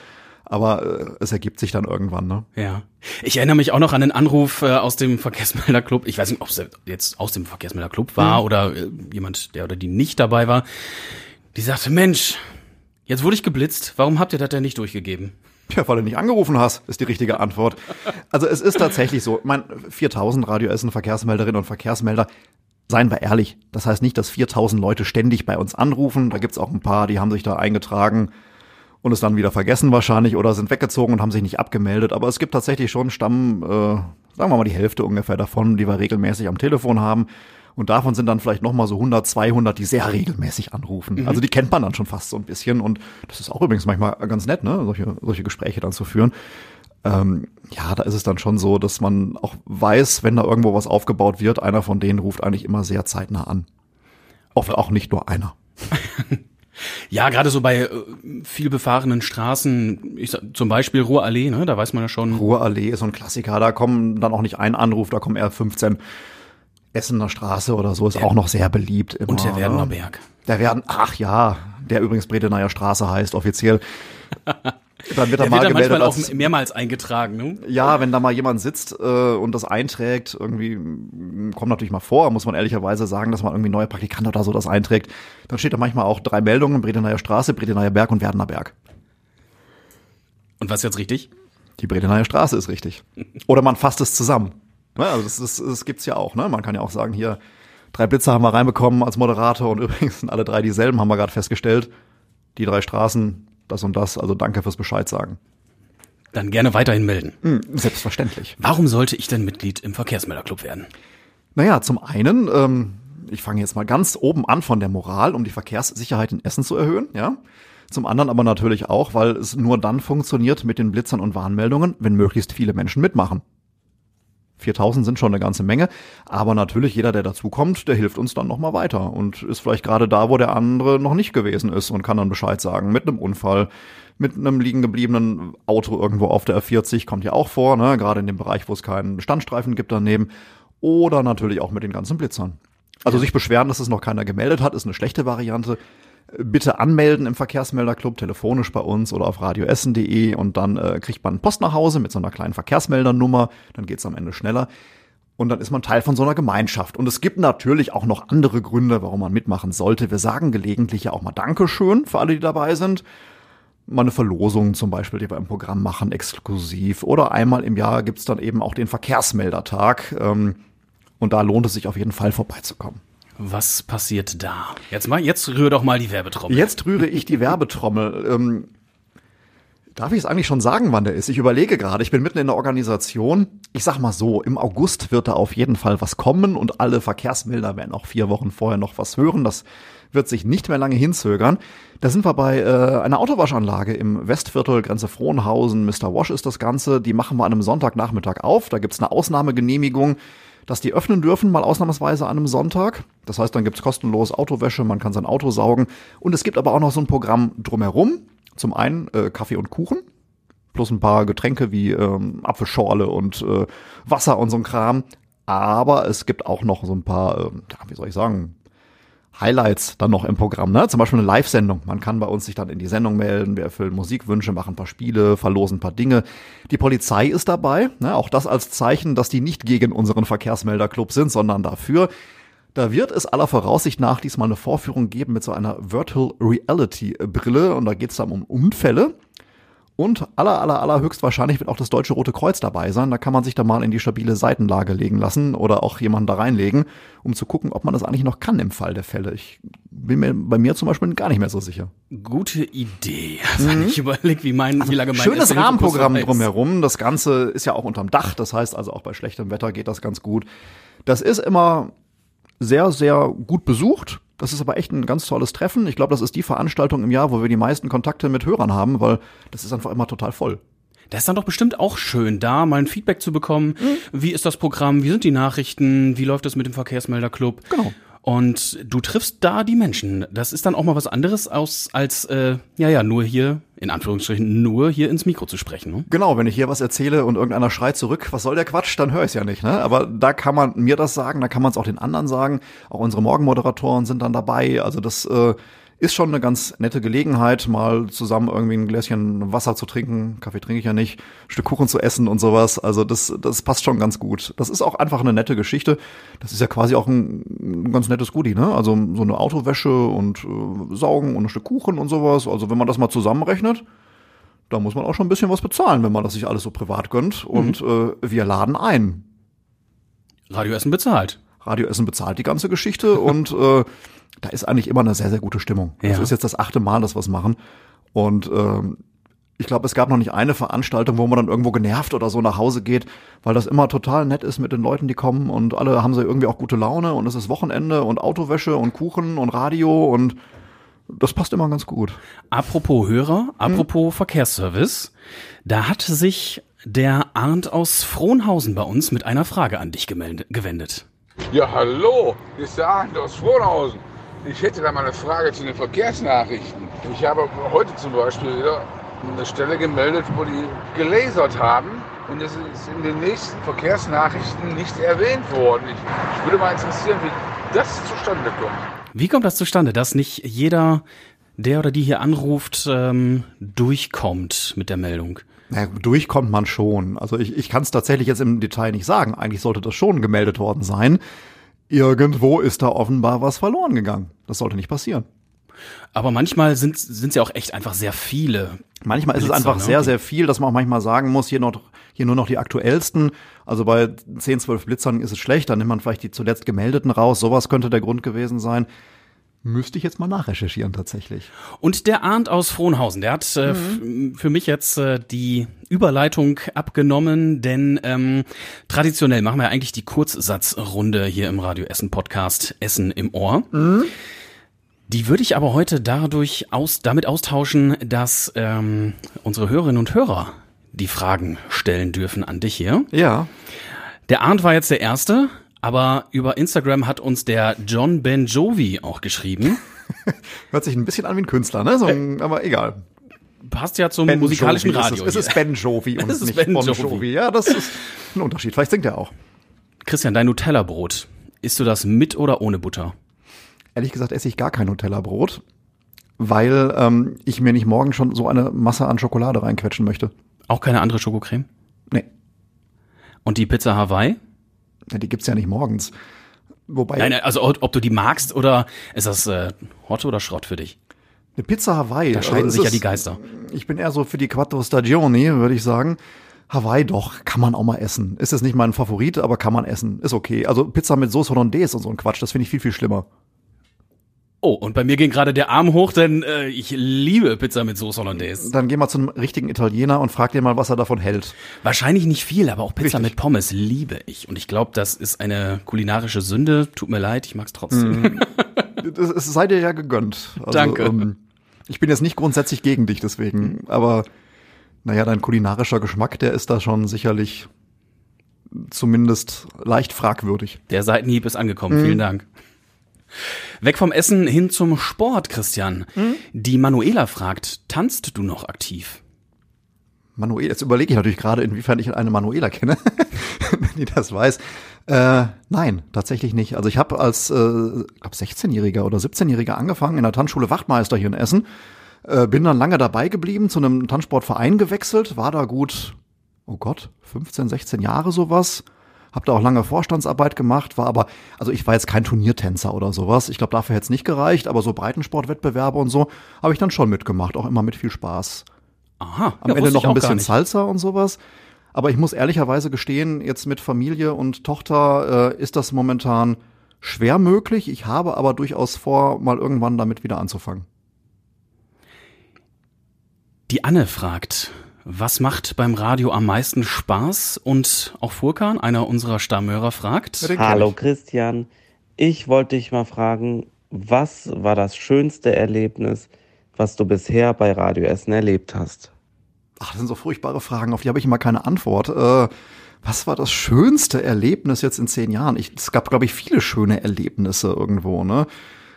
[SPEAKER 1] aber äh, es ergibt sich dann irgendwann, ne?
[SPEAKER 3] Ja. Ich erinnere mich auch noch an den Anruf äh, aus dem Verkehrsmelderclub. Ich weiß nicht, ob es jetzt aus dem Verkehrsmelderclub war mhm. oder äh, jemand, der oder die nicht dabei war. Die sagte, Mensch, jetzt wurde ich geblitzt. Warum habt ihr das denn nicht durchgegeben?
[SPEAKER 1] Ja, weil du nicht angerufen hast, ist die richtige Antwort. Also es ist tatsächlich so, mein 4000 Radio Essen Verkehrsmelderinnen und Verkehrsmelder, seien wir ehrlich, das heißt nicht, dass 4000 Leute ständig bei uns anrufen. Da gibt's auch ein paar, die haben sich da eingetragen und es dann wieder vergessen wahrscheinlich oder sind weggezogen und haben sich nicht abgemeldet. Aber es gibt tatsächlich schon Stamm, äh, sagen wir mal die Hälfte ungefähr davon, die wir regelmäßig am Telefon haben. Und davon sind dann vielleicht nochmal so 100, 200, die sehr regelmäßig anrufen. Mhm. Also die kennt man dann schon fast so ein bisschen. Und das ist auch übrigens manchmal ganz nett, ne, solche, solche Gespräche dann zu führen. Ähm, ja, da ist es dann schon so, dass man auch weiß, wenn da irgendwo was aufgebaut wird, einer von denen ruft eigentlich immer sehr zeitnah an. Oft auch nicht nur einer.
[SPEAKER 3] Ja, gerade so bei äh, viel befahrenen Straßen, ich sag, zum Beispiel Ruhrallee, ne, da weiß man ja schon.
[SPEAKER 1] Ruhrallee ist so ein Klassiker, da kommen dann auch nicht ein Anruf, da kommen eher 15. Essener Straße oder so ist ja. auch noch sehr beliebt.
[SPEAKER 3] Immer. Und der Werdener Berg.
[SPEAKER 1] Der Werden, ach ja, der übrigens Bredeneier Straße heißt offiziell.
[SPEAKER 3] Dann wird er mal wird gemeldet. Auch mehrmals eingetragen. Ne?
[SPEAKER 1] Ja, wenn da mal jemand sitzt äh, und das einträgt, irgendwie kommt natürlich mal vor, muss man ehrlicherweise sagen, dass man irgendwie neue Praktikant oder so das einträgt. Dann steht da manchmal auch drei Meldungen: Bredeneier Straße, Bredeneier Berg und Werdener Berg.
[SPEAKER 3] Und was ist jetzt richtig?
[SPEAKER 1] Die Bredeneier Straße ist richtig. Oder man fasst es zusammen. Ne, also das, das, das gibt's ja auch. Ne? Man kann ja auch sagen, hier drei Blitzer haben wir reinbekommen als Moderator und übrigens sind alle drei dieselben, haben wir gerade festgestellt. Die drei Straßen, das und das. Also danke fürs Bescheid sagen.
[SPEAKER 3] Dann gerne weiterhin melden.
[SPEAKER 1] Hm, selbstverständlich.
[SPEAKER 3] Warum sollte ich denn Mitglied im Verkehrsmelderclub werden?
[SPEAKER 1] Naja, zum einen, ähm, ich fange jetzt mal ganz oben an von der Moral, um die Verkehrssicherheit in Essen zu erhöhen, ja. Zum anderen aber natürlich auch, weil es nur dann funktioniert mit den Blitzern und Warnmeldungen, wenn möglichst viele Menschen mitmachen. 4000 sind schon eine ganze Menge, aber natürlich jeder, der dazukommt, der hilft uns dann nochmal weiter und ist vielleicht gerade da, wo der andere noch nicht gewesen ist und kann dann Bescheid sagen mit einem Unfall, mit einem liegen gebliebenen Auto irgendwo auf der R40 kommt ja auch vor, ne? gerade in dem Bereich, wo es keinen Standstreifen gibt daneben oder natürlich auch mit den ganzen Blitzern. Also sich beschweren, dass es noch keiner gemeldet hat, ist eine schlechte Variante bitte anmelden im Verkehrsmelderclub, telefonisch bei uns oder auf radioessen.de und dann äh, kriegt man Post nach Hause mit so einer kleinen Verkehrsmeldernummer, dann geht's am Ende schneller. Und dann ist man Teil von so einer Gemeinschaft. Und es gibt natürlich auch noch andere Gründe, warum man mitmachen sollte. Wir sagen gelegentlich ja auch mal Dankeschön für alle, die dabei sind. Mal eine Verlosung zum Beispiel, die wir im Programm machen, exklusiv. Oder einmal im Jahr gibt's dann eben auch den Verkehrsmeldertag. Ähm, und da lohnt es sich auf jeden Fall vorbeizukommen.
[SPEAKER 3] Was passiert da? Jetzt mal, jetzt rühre doch mal die Werbetrommel.
[SPEAKER 1] Jetzt rühre ich die Werbetrommel. Ähm, darf ich es eigentlich schon sagen, wann der ist? Ich überlege gerade, ich bin mitten in der Organisation. Ich sag mal so, im August wird da auf jeden Fall was kommen und alle Verkehrsmelder werden auch vier Wochen vorher noch was hören. Das wird sich nicht mehr lange hinzögern. Da sind wir bei äh, einer Autowaschanlage im Westviertel, Grenze Frohnhausen. Mr. Wash ist das Ganze. Die machen wir an einem Sonntagnachmittag auf. Da gibt's eine Ausnahmegenehmigung dass die öffnen dürfen, mal ausnahmsweise an einem Sonntag. Das heißt, dann gibt's kostenlos Autowäsche, man kann sein Auto saugen. Und es gibt aber auch noch so ein Programm drumherum. Zum einen äh, Kaffee und Kuchen, plus ein paar Getränke wie ähm, Apfelschorle und äh, Wasser und so ein Kram. Aber es gibt auch noch so ein paar, äh, wie soll ich sagen, Highlights dann noch im Programm, ne? Zum Beispiel eine Live-Sendung. Man kann bei uns sich dann in die Sendung melden, wir erfüllen Musikwünsche, machen ein paar Spiele, verlosen ein paar Dinge. Die Polizei ist dabei, ne? Auch das als Zeichen, dass die nicht gegen unseren Verkehrsmelderclub sind, sondern dafür. Da wird es aller Voraussicht nach diesmal eine Vorführung geben mit so einer Virtual Reality Brille und da geht es dann um Unfälle. Und aller, aller, aller höchstwahrscheinlich wird auch das Deutsche Rote Kreuz dabei sein. Da kann man sich da mal in die stabile Seitenlage legen lassen oder auch jemanden da reinlegen, um zu gucken, ob man das eigentlich noch kann im Fall der Fälle. Ich bin mir bei mir zum Beispiel gar nicht mehr so sicher.
[SPEAKER 3] Gute Idee. Also mhm. ich überlege, wie mein,
[SPEAKER 1] also
[SPEAKER 3] wie lange mein
[SPEAKER 1] Schönes Rahmenprogramm drumherum. Das Ganze ist ja auch unterm Dach. Das heißt also auch bei schlechtem Wetter geht das ganz gut. Das ist immer sehr, sehr gut besucht. Das ist aber echt ein ganz tolles Treffen. Ich glaube, das ist die Veranstaltung im Jahr, wo wir die meisten Kontakte mit Hörern haben, weil das ist einfach immer total voll.
[SPEAKER 3] Das ist dann doch bestimmt auch schön, da mal ein Feedback zu bekommen. Mhm. Wie ist das Programm? Wie sind die Nachrichten? Wie läuft es mit dem Verkehrsmelderclub?
[SPEAKER 1] Genau.
[SPEAKER 3] Und du triffst da die Menschen. Das ist dann auch mal was anderes aus, als äh, ja ja nur hier in Anführungsstrichen nur hier ins Mikro zu sprechen. Ne?
[SPEAKER 1] Genau, wenn ich hier was erzähle und irgendeiner schreit zurück, was soll der Quatsch, dann höre ich es ja nicht. Ne? Aber da kann man mir das sagen, da kann man es auch den anderen sagen. Auch unsere Morgenmoderatoren sind dann dabei. Also das äh, ist schon eine ganz nette Gelegenheit, mal zusammen irgendwie ein Gläschen Wasser zu trinken. Kaffee trinke ich ja nicht. Ein Stück Kuchen zu essen und sowas. Also das, das passt schon ganz gut. Das ist auch einfach eine nette Geschichte. Das ist ja quasi auch ein, ein ganz nettes Goodie, ne? Also so eine Autowäsche und äh, Saugen und ein Stück Kuchen und sowas. Also wenn man das mal zusammenrechnet, da muss man auch schon ein bisschen was bezahlen, wenn man das sich alles so privat gönnt. Und äh, wir laden ein.
[SPEAKER 3] Radioessen bezahlt.
[SPEAKER 1] Radioessen bezahlt die ganze Geschichte und äh, da ist eigentlich immer eine sehr, sehr gute Stimmung.
[SPEAKER 3] Ja.
[SPEAKER 1] Das ist jetzt das achte Mal, dass wir es machen. Und ähm, ich glaube, es gab noch nicht eine Veranstaltung, wo man dann irgendwo genervt oder so nach Hause geht, weil das immer total nett ist mit den Leuten, die kommen und alle haben so irgendwie auch gute Laune und es ist Wochenende und Autowäsche und Kuchen und Radio und das passt immer ganz gut.
[SPEAKER 3] Apropos Hörer, apropos Verkehrsservice, da hat sich der Arndt aus Frohnhausen bei uns mit einer Frage an dich gewendet.
[SPEAKER 4] Ja, hallo, hier ist der Arndt aus Frohnhausen. Ich hätte da mal eine Frage zu den Verkehrsnachrichten. Ich habe heute zum Beispiel wieder eine Stelle gemeldet, wo die gelasert haben und es ist in den nächsten Verkehrsnachrichten nicht erwähnt worden. Ich, ich würde mal interessieren, wie das zustande kommt.
[SPEAKER 3] Wie kommt das zustande, dass nicht jeder, der oder die hier anruft, ähm, durchkommt mit der Meldung?
[SPEAKER 1] Naja, durchkommt man schon. Also ich, ich kann es tatsächlich jetzt im Detail nicht sagen. Eigentlich sollte das schon gemeldet worden sein. Irgendwo ist da offenbar was verloren gegangen. Das sollte nicht passieren.
[SPEAKER 3] Aber manchmal sind es ja auch echt einfach sehr viele.
[SPEAKER 1] Manchmal ist es
[SPEAKER 3] Blitzer,
[SPEAKER 1] einfach
[SPEAKER 3] ne?
[SPEAKER 1] sehr, sehr viel, dass man auch manchmal sagen muss, hier, noch, hier nur noch die aktuellsten. Also bei 10, 12 Blitzern ist es schlecht, dann nimmt man vielleicht die zuletzt gemeldeten raus. Sowas könnte der Grund gewesen sein. Müsste ich jetzt mal nachrecherchieren tatsächlich.
[SPEAKER 3] Und der Arndt aus Frohnhausen, der hat äh, f- für mich jetzt äh, die Überleitung abgenommen, denn ähm, traditionell machen wir eigentlich die Kurzsatzrunde hier im Radio Essen Podcast Essen im Ohr. Die würde ich aber heute dadurch aus, damit austauschen, dass ähm, unsere Hörerinnen und Hörer die Fragen stellen dürfen an dich hier.
[SPEAKER 1] Ja,
[SPEAKER 3] Der Arndt war jetzt der Erste, aber über Instagram hat uns der John Ben Jovi auch geschrieben.
[SPEAKER 1] hört sich ein bisschen an wie ein Künstler, ne? So ein, aber egal.
[SPEAKER 3] Passt ja zum
[SPEAKER 1] Ben
[SPEAKER 3] musikalischen
[SPEAKER 1] Jovi ist
[SPEAKER 3] Radio.
[SPEAKER 1] Es, es
[SPEAKER 3] hier.
[SPEAKER 1] ist Ben Jovi und
[SPEAKER 3] Es ist
[SPEAKER 1] nicht
[SPEAKER 3] Ben
[SPEAKER 1] Bon
[SPEAKER 3] Jovi.
[SPEAKER 1] Jovi. Ja, das ist ein Unterschied. Vielleicht singt er auch.
[SPEAKER 3] Christian, dein Nutella-Brot. Isst du das mit oder ohne Butter?
[SPEAKER 1] Ehrlich gesagt esse ich gar kein Nutella-Brot, weil ähm, ich mir nicht morgen schon so eine Masse an Schokolade reinquetschen möchte.
[SPEAKER 3] Auch keine andere Schokocreme?
[SPEAKER 1] Nee,
[SPEAKER 3] Und die Pizza Hawaii?
[SPEAKER 1] Ja, die gibt's ja nicht morgens. Wobei
[SPEAKER 3] Nein, also ob du die magst oder ist das äh, Hot oder Schrott für dich?
[SPEAKER 1] eine Pizza Hawaii.
[SPEAKER 3] Da scheiden
[SPEAKER 1] es
[SPEAKER 3] sich ja die Geister.
[SPEAKER 1] Ich bin eher so für die Quattro Stagioni, würde ich sagen. Hawaii doch, kann man auch mal essen. Ist es nicht mein Favorit, aber kann man essen. Ist okay. Also Pizza mit Sauce Hollandaise und so ein Quatsch, das finde ich viel, viel schlimmer.
[SPEAKER 3] Oh, und bei mir ging gerade der Arm hoch, denn äh, ich liebe Pizza mit Soße Hollandaise.
[SPEAKER 1] Dann geh mal zu einem richtigen Italiener und frag den mal, was er davon hält.
[SPEAKER 3] Wahrscheinlich nicht viel, aber auch Pizza
[SPEAKER 1] Richtig.
[SPEAKER 3] mit Pommes liebe ich. Und ich glaube, das ist eine kulinarische Sünde. Tut mir leid, ich mag's trotzdem.
[SPEAKER 1] Es, es sei dir ja gegönnt. Also,
[SPEAKER 3] Danke.
[SPEAKER 1] Ähm, ich bin jetzt nicht grundsätzlich gegen dich deswegen, aber naja, dein kulinarischer Geschmack, der ist da schon sicherlich zumindest leicht fragwürdig.
[SPEAKER 3] Der Seitenhieb ist angekommen. Vielen Dank. Weg vom Essen hin zum Sport, Christian. Die Manuela fragt, tanzt du noch aktiv?
[SPEAKER 1] Manuela, jetzt überlege ich natürlich gerade, inwiefern ich eine Manuela kenne, wenn die das weiß. Äh, nein, tatsächlich nicht. Also ich habe als, äh, glaube 16-Jähriger oder 17-Jähriger angefangen in der Tanzschule Wachtmeister hier in Essen. Äh, bin dann lange dabei geblieben, zu einem Tanzsportverein gewechselt, war da gut, oh Gott, 15, 16 Jahre sowas. Hab da auch lange Vorstandsarbeit gemacht, war aber, also ich war jetzt kein Turniertänzer oder sowas. Ich glaube, dafür hätte es nicht gereicht, aber so Breitensportwettbewerbe und so habe ich dann schon mitgemacht, auch immer mit viel Spaß
[SPEAKER 3] Aha,
[SPEAKER 1] am
[SPEAKER 3] ja,
[SPEAKER 1] Ende noch ein bisschen. Salsa und sowas. Aber ich muss ehrlicherweise gestehen, jetzt mit Familie und Tochter äh, ist das momentan schwer möglich. Ich habe aber durchaus vor, mal irgendwann damit wieder anzufangen.
[SPEAKER 3] Die Anne fragt, was macht beim Radio am meisten Spaß? Und auch Furkan, einer unserer Stammhörer, fragt,
[SPEAKER 5] Hallo
[SPEAKER 1] ich.
[SPEAKER 5] Christian, ich wollte dich mal fragen, was war das schönste Erlebnis, was du bisher bei Radio Essen erlebt hast?
[SPEAKER 1] ach, das sind so furchtbare Fragen, auf die habe ich immer keine Antwort. Äh, was war das schönste Erlebnis jetzt in zehn Jahren? Ich, es gab, glaube ich, viele schöne Erlebnisse irgendwo, ne?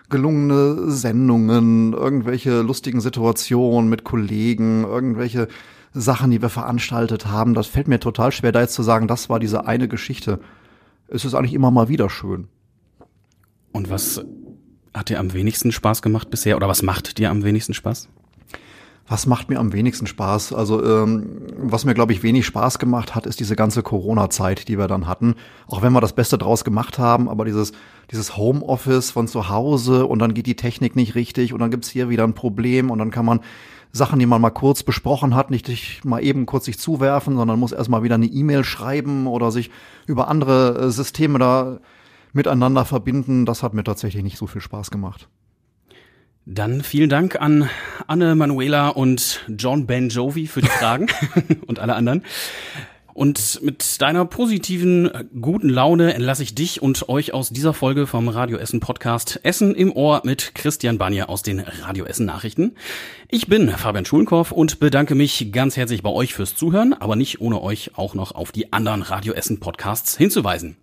[SPEAKER 1] Gelungene Sendungen, irgendwelche lustigen Situationen mit Kollegen, irgendwelche Sachen, die wir veranstaltet haben. Das fällt mir total schwer, da jetzt zu sagen, das war diese eine Geschichte. Es ist eigentlich immer mal wieder schön.
[SPEAKER 3] Und was hat dir am wenigsten Spaß gemacht bisher oder was macht dir am wenigsten Spaß?
[SPEAKER 1] Was macht mir am wenigsten Spaß? Also ähm, was mir, glaube ich, wenig Spaß gemacht hat, ist diese ganze Corona-Zeit, die wir dann hatten. Auch wenn wir das Beste draus gemacht haben, aber dieses, dieses Homeoffice von zu Hause und dann geht die Technik nicht richtig und dann gibt's hier wieder ein Problem und dann kann man Sachen, die man mal kurz besprochen hat, nicht mal eben kurz sich zuwerfen, sondern muss erstmal wieder eine E-Mail schreiben oder sich über andere äh, Systeme da miteinander verbinden. Das hat mir tatsächlich nicht so viel Spaß gemacht.
[SPEAKER 3] Dann vielen Dank an Anne Manuela und John Ben Jovi für die Fragen und alle anderen. Und mit deiner positiven, guten Laune entlasse ich dich und euch aus dieser Folge vom Radio Essen Podcast Essen im Ohr mit Christian Banja aus den Radio Essen Nachrichten. Ich bin Fabian Schulenkorf und bedanke mich ganz herzlich bei euch fürs Zuhören, aber nicht ohne euch auch noch auf die anderen Radio Essen Podcasts hinzuweisen.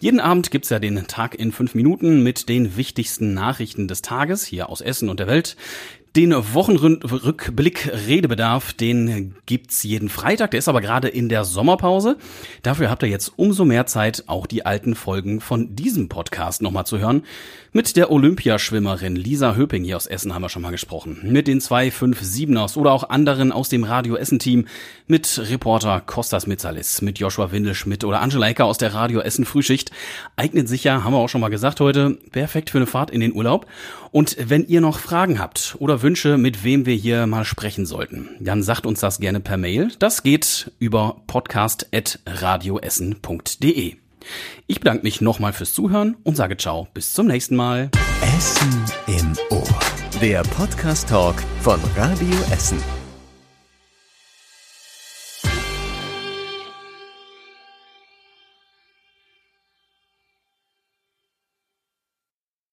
[SPEAKER 3] Jeden Abend gibt's ja den Tag in fünf Minuten mit den wichtigsten Nachrichten des Tages hier aus Essen und der Welt. Den Wochenrückblick Redebedarf, den gibt's jeden Freitag. Der ist aber gerade in der Sommerpause. Dafür habt ihr jetzt umso mehr Zeit, auch die alten Folgen von diesem Podcast nochmal zu hören. Mit der Olympiaschwimmerin Lisa Höping hier aus Essen haben wir schon mal gesprochen. Mit den zwei 5-7ers oder auch anderen aus dem Radio Essen Team. Mit Reporter Kostas Mitzalis, mit Joshua Windelschmidt oder Angelaika aus der Radio Essen Frühschicht. Eignet sich ja, haben wir auch schon mal gesagt heute, perfekt für eine Fahrt in den Urlaub. Und wenn ihr noch Fragen habt oder Wünsche, mit wem wir hier mal sprechen sollten, dann sagt uns das gerne per Mail. Das geht über podcast.radioessen.de. Ich bedanke mich nochmal fürs Zuhören und sage ciao, bis zum nächsten Mal.
[SPEAKER 2] Essen im Ohr. Der Podcast-Talk von Radio Essen.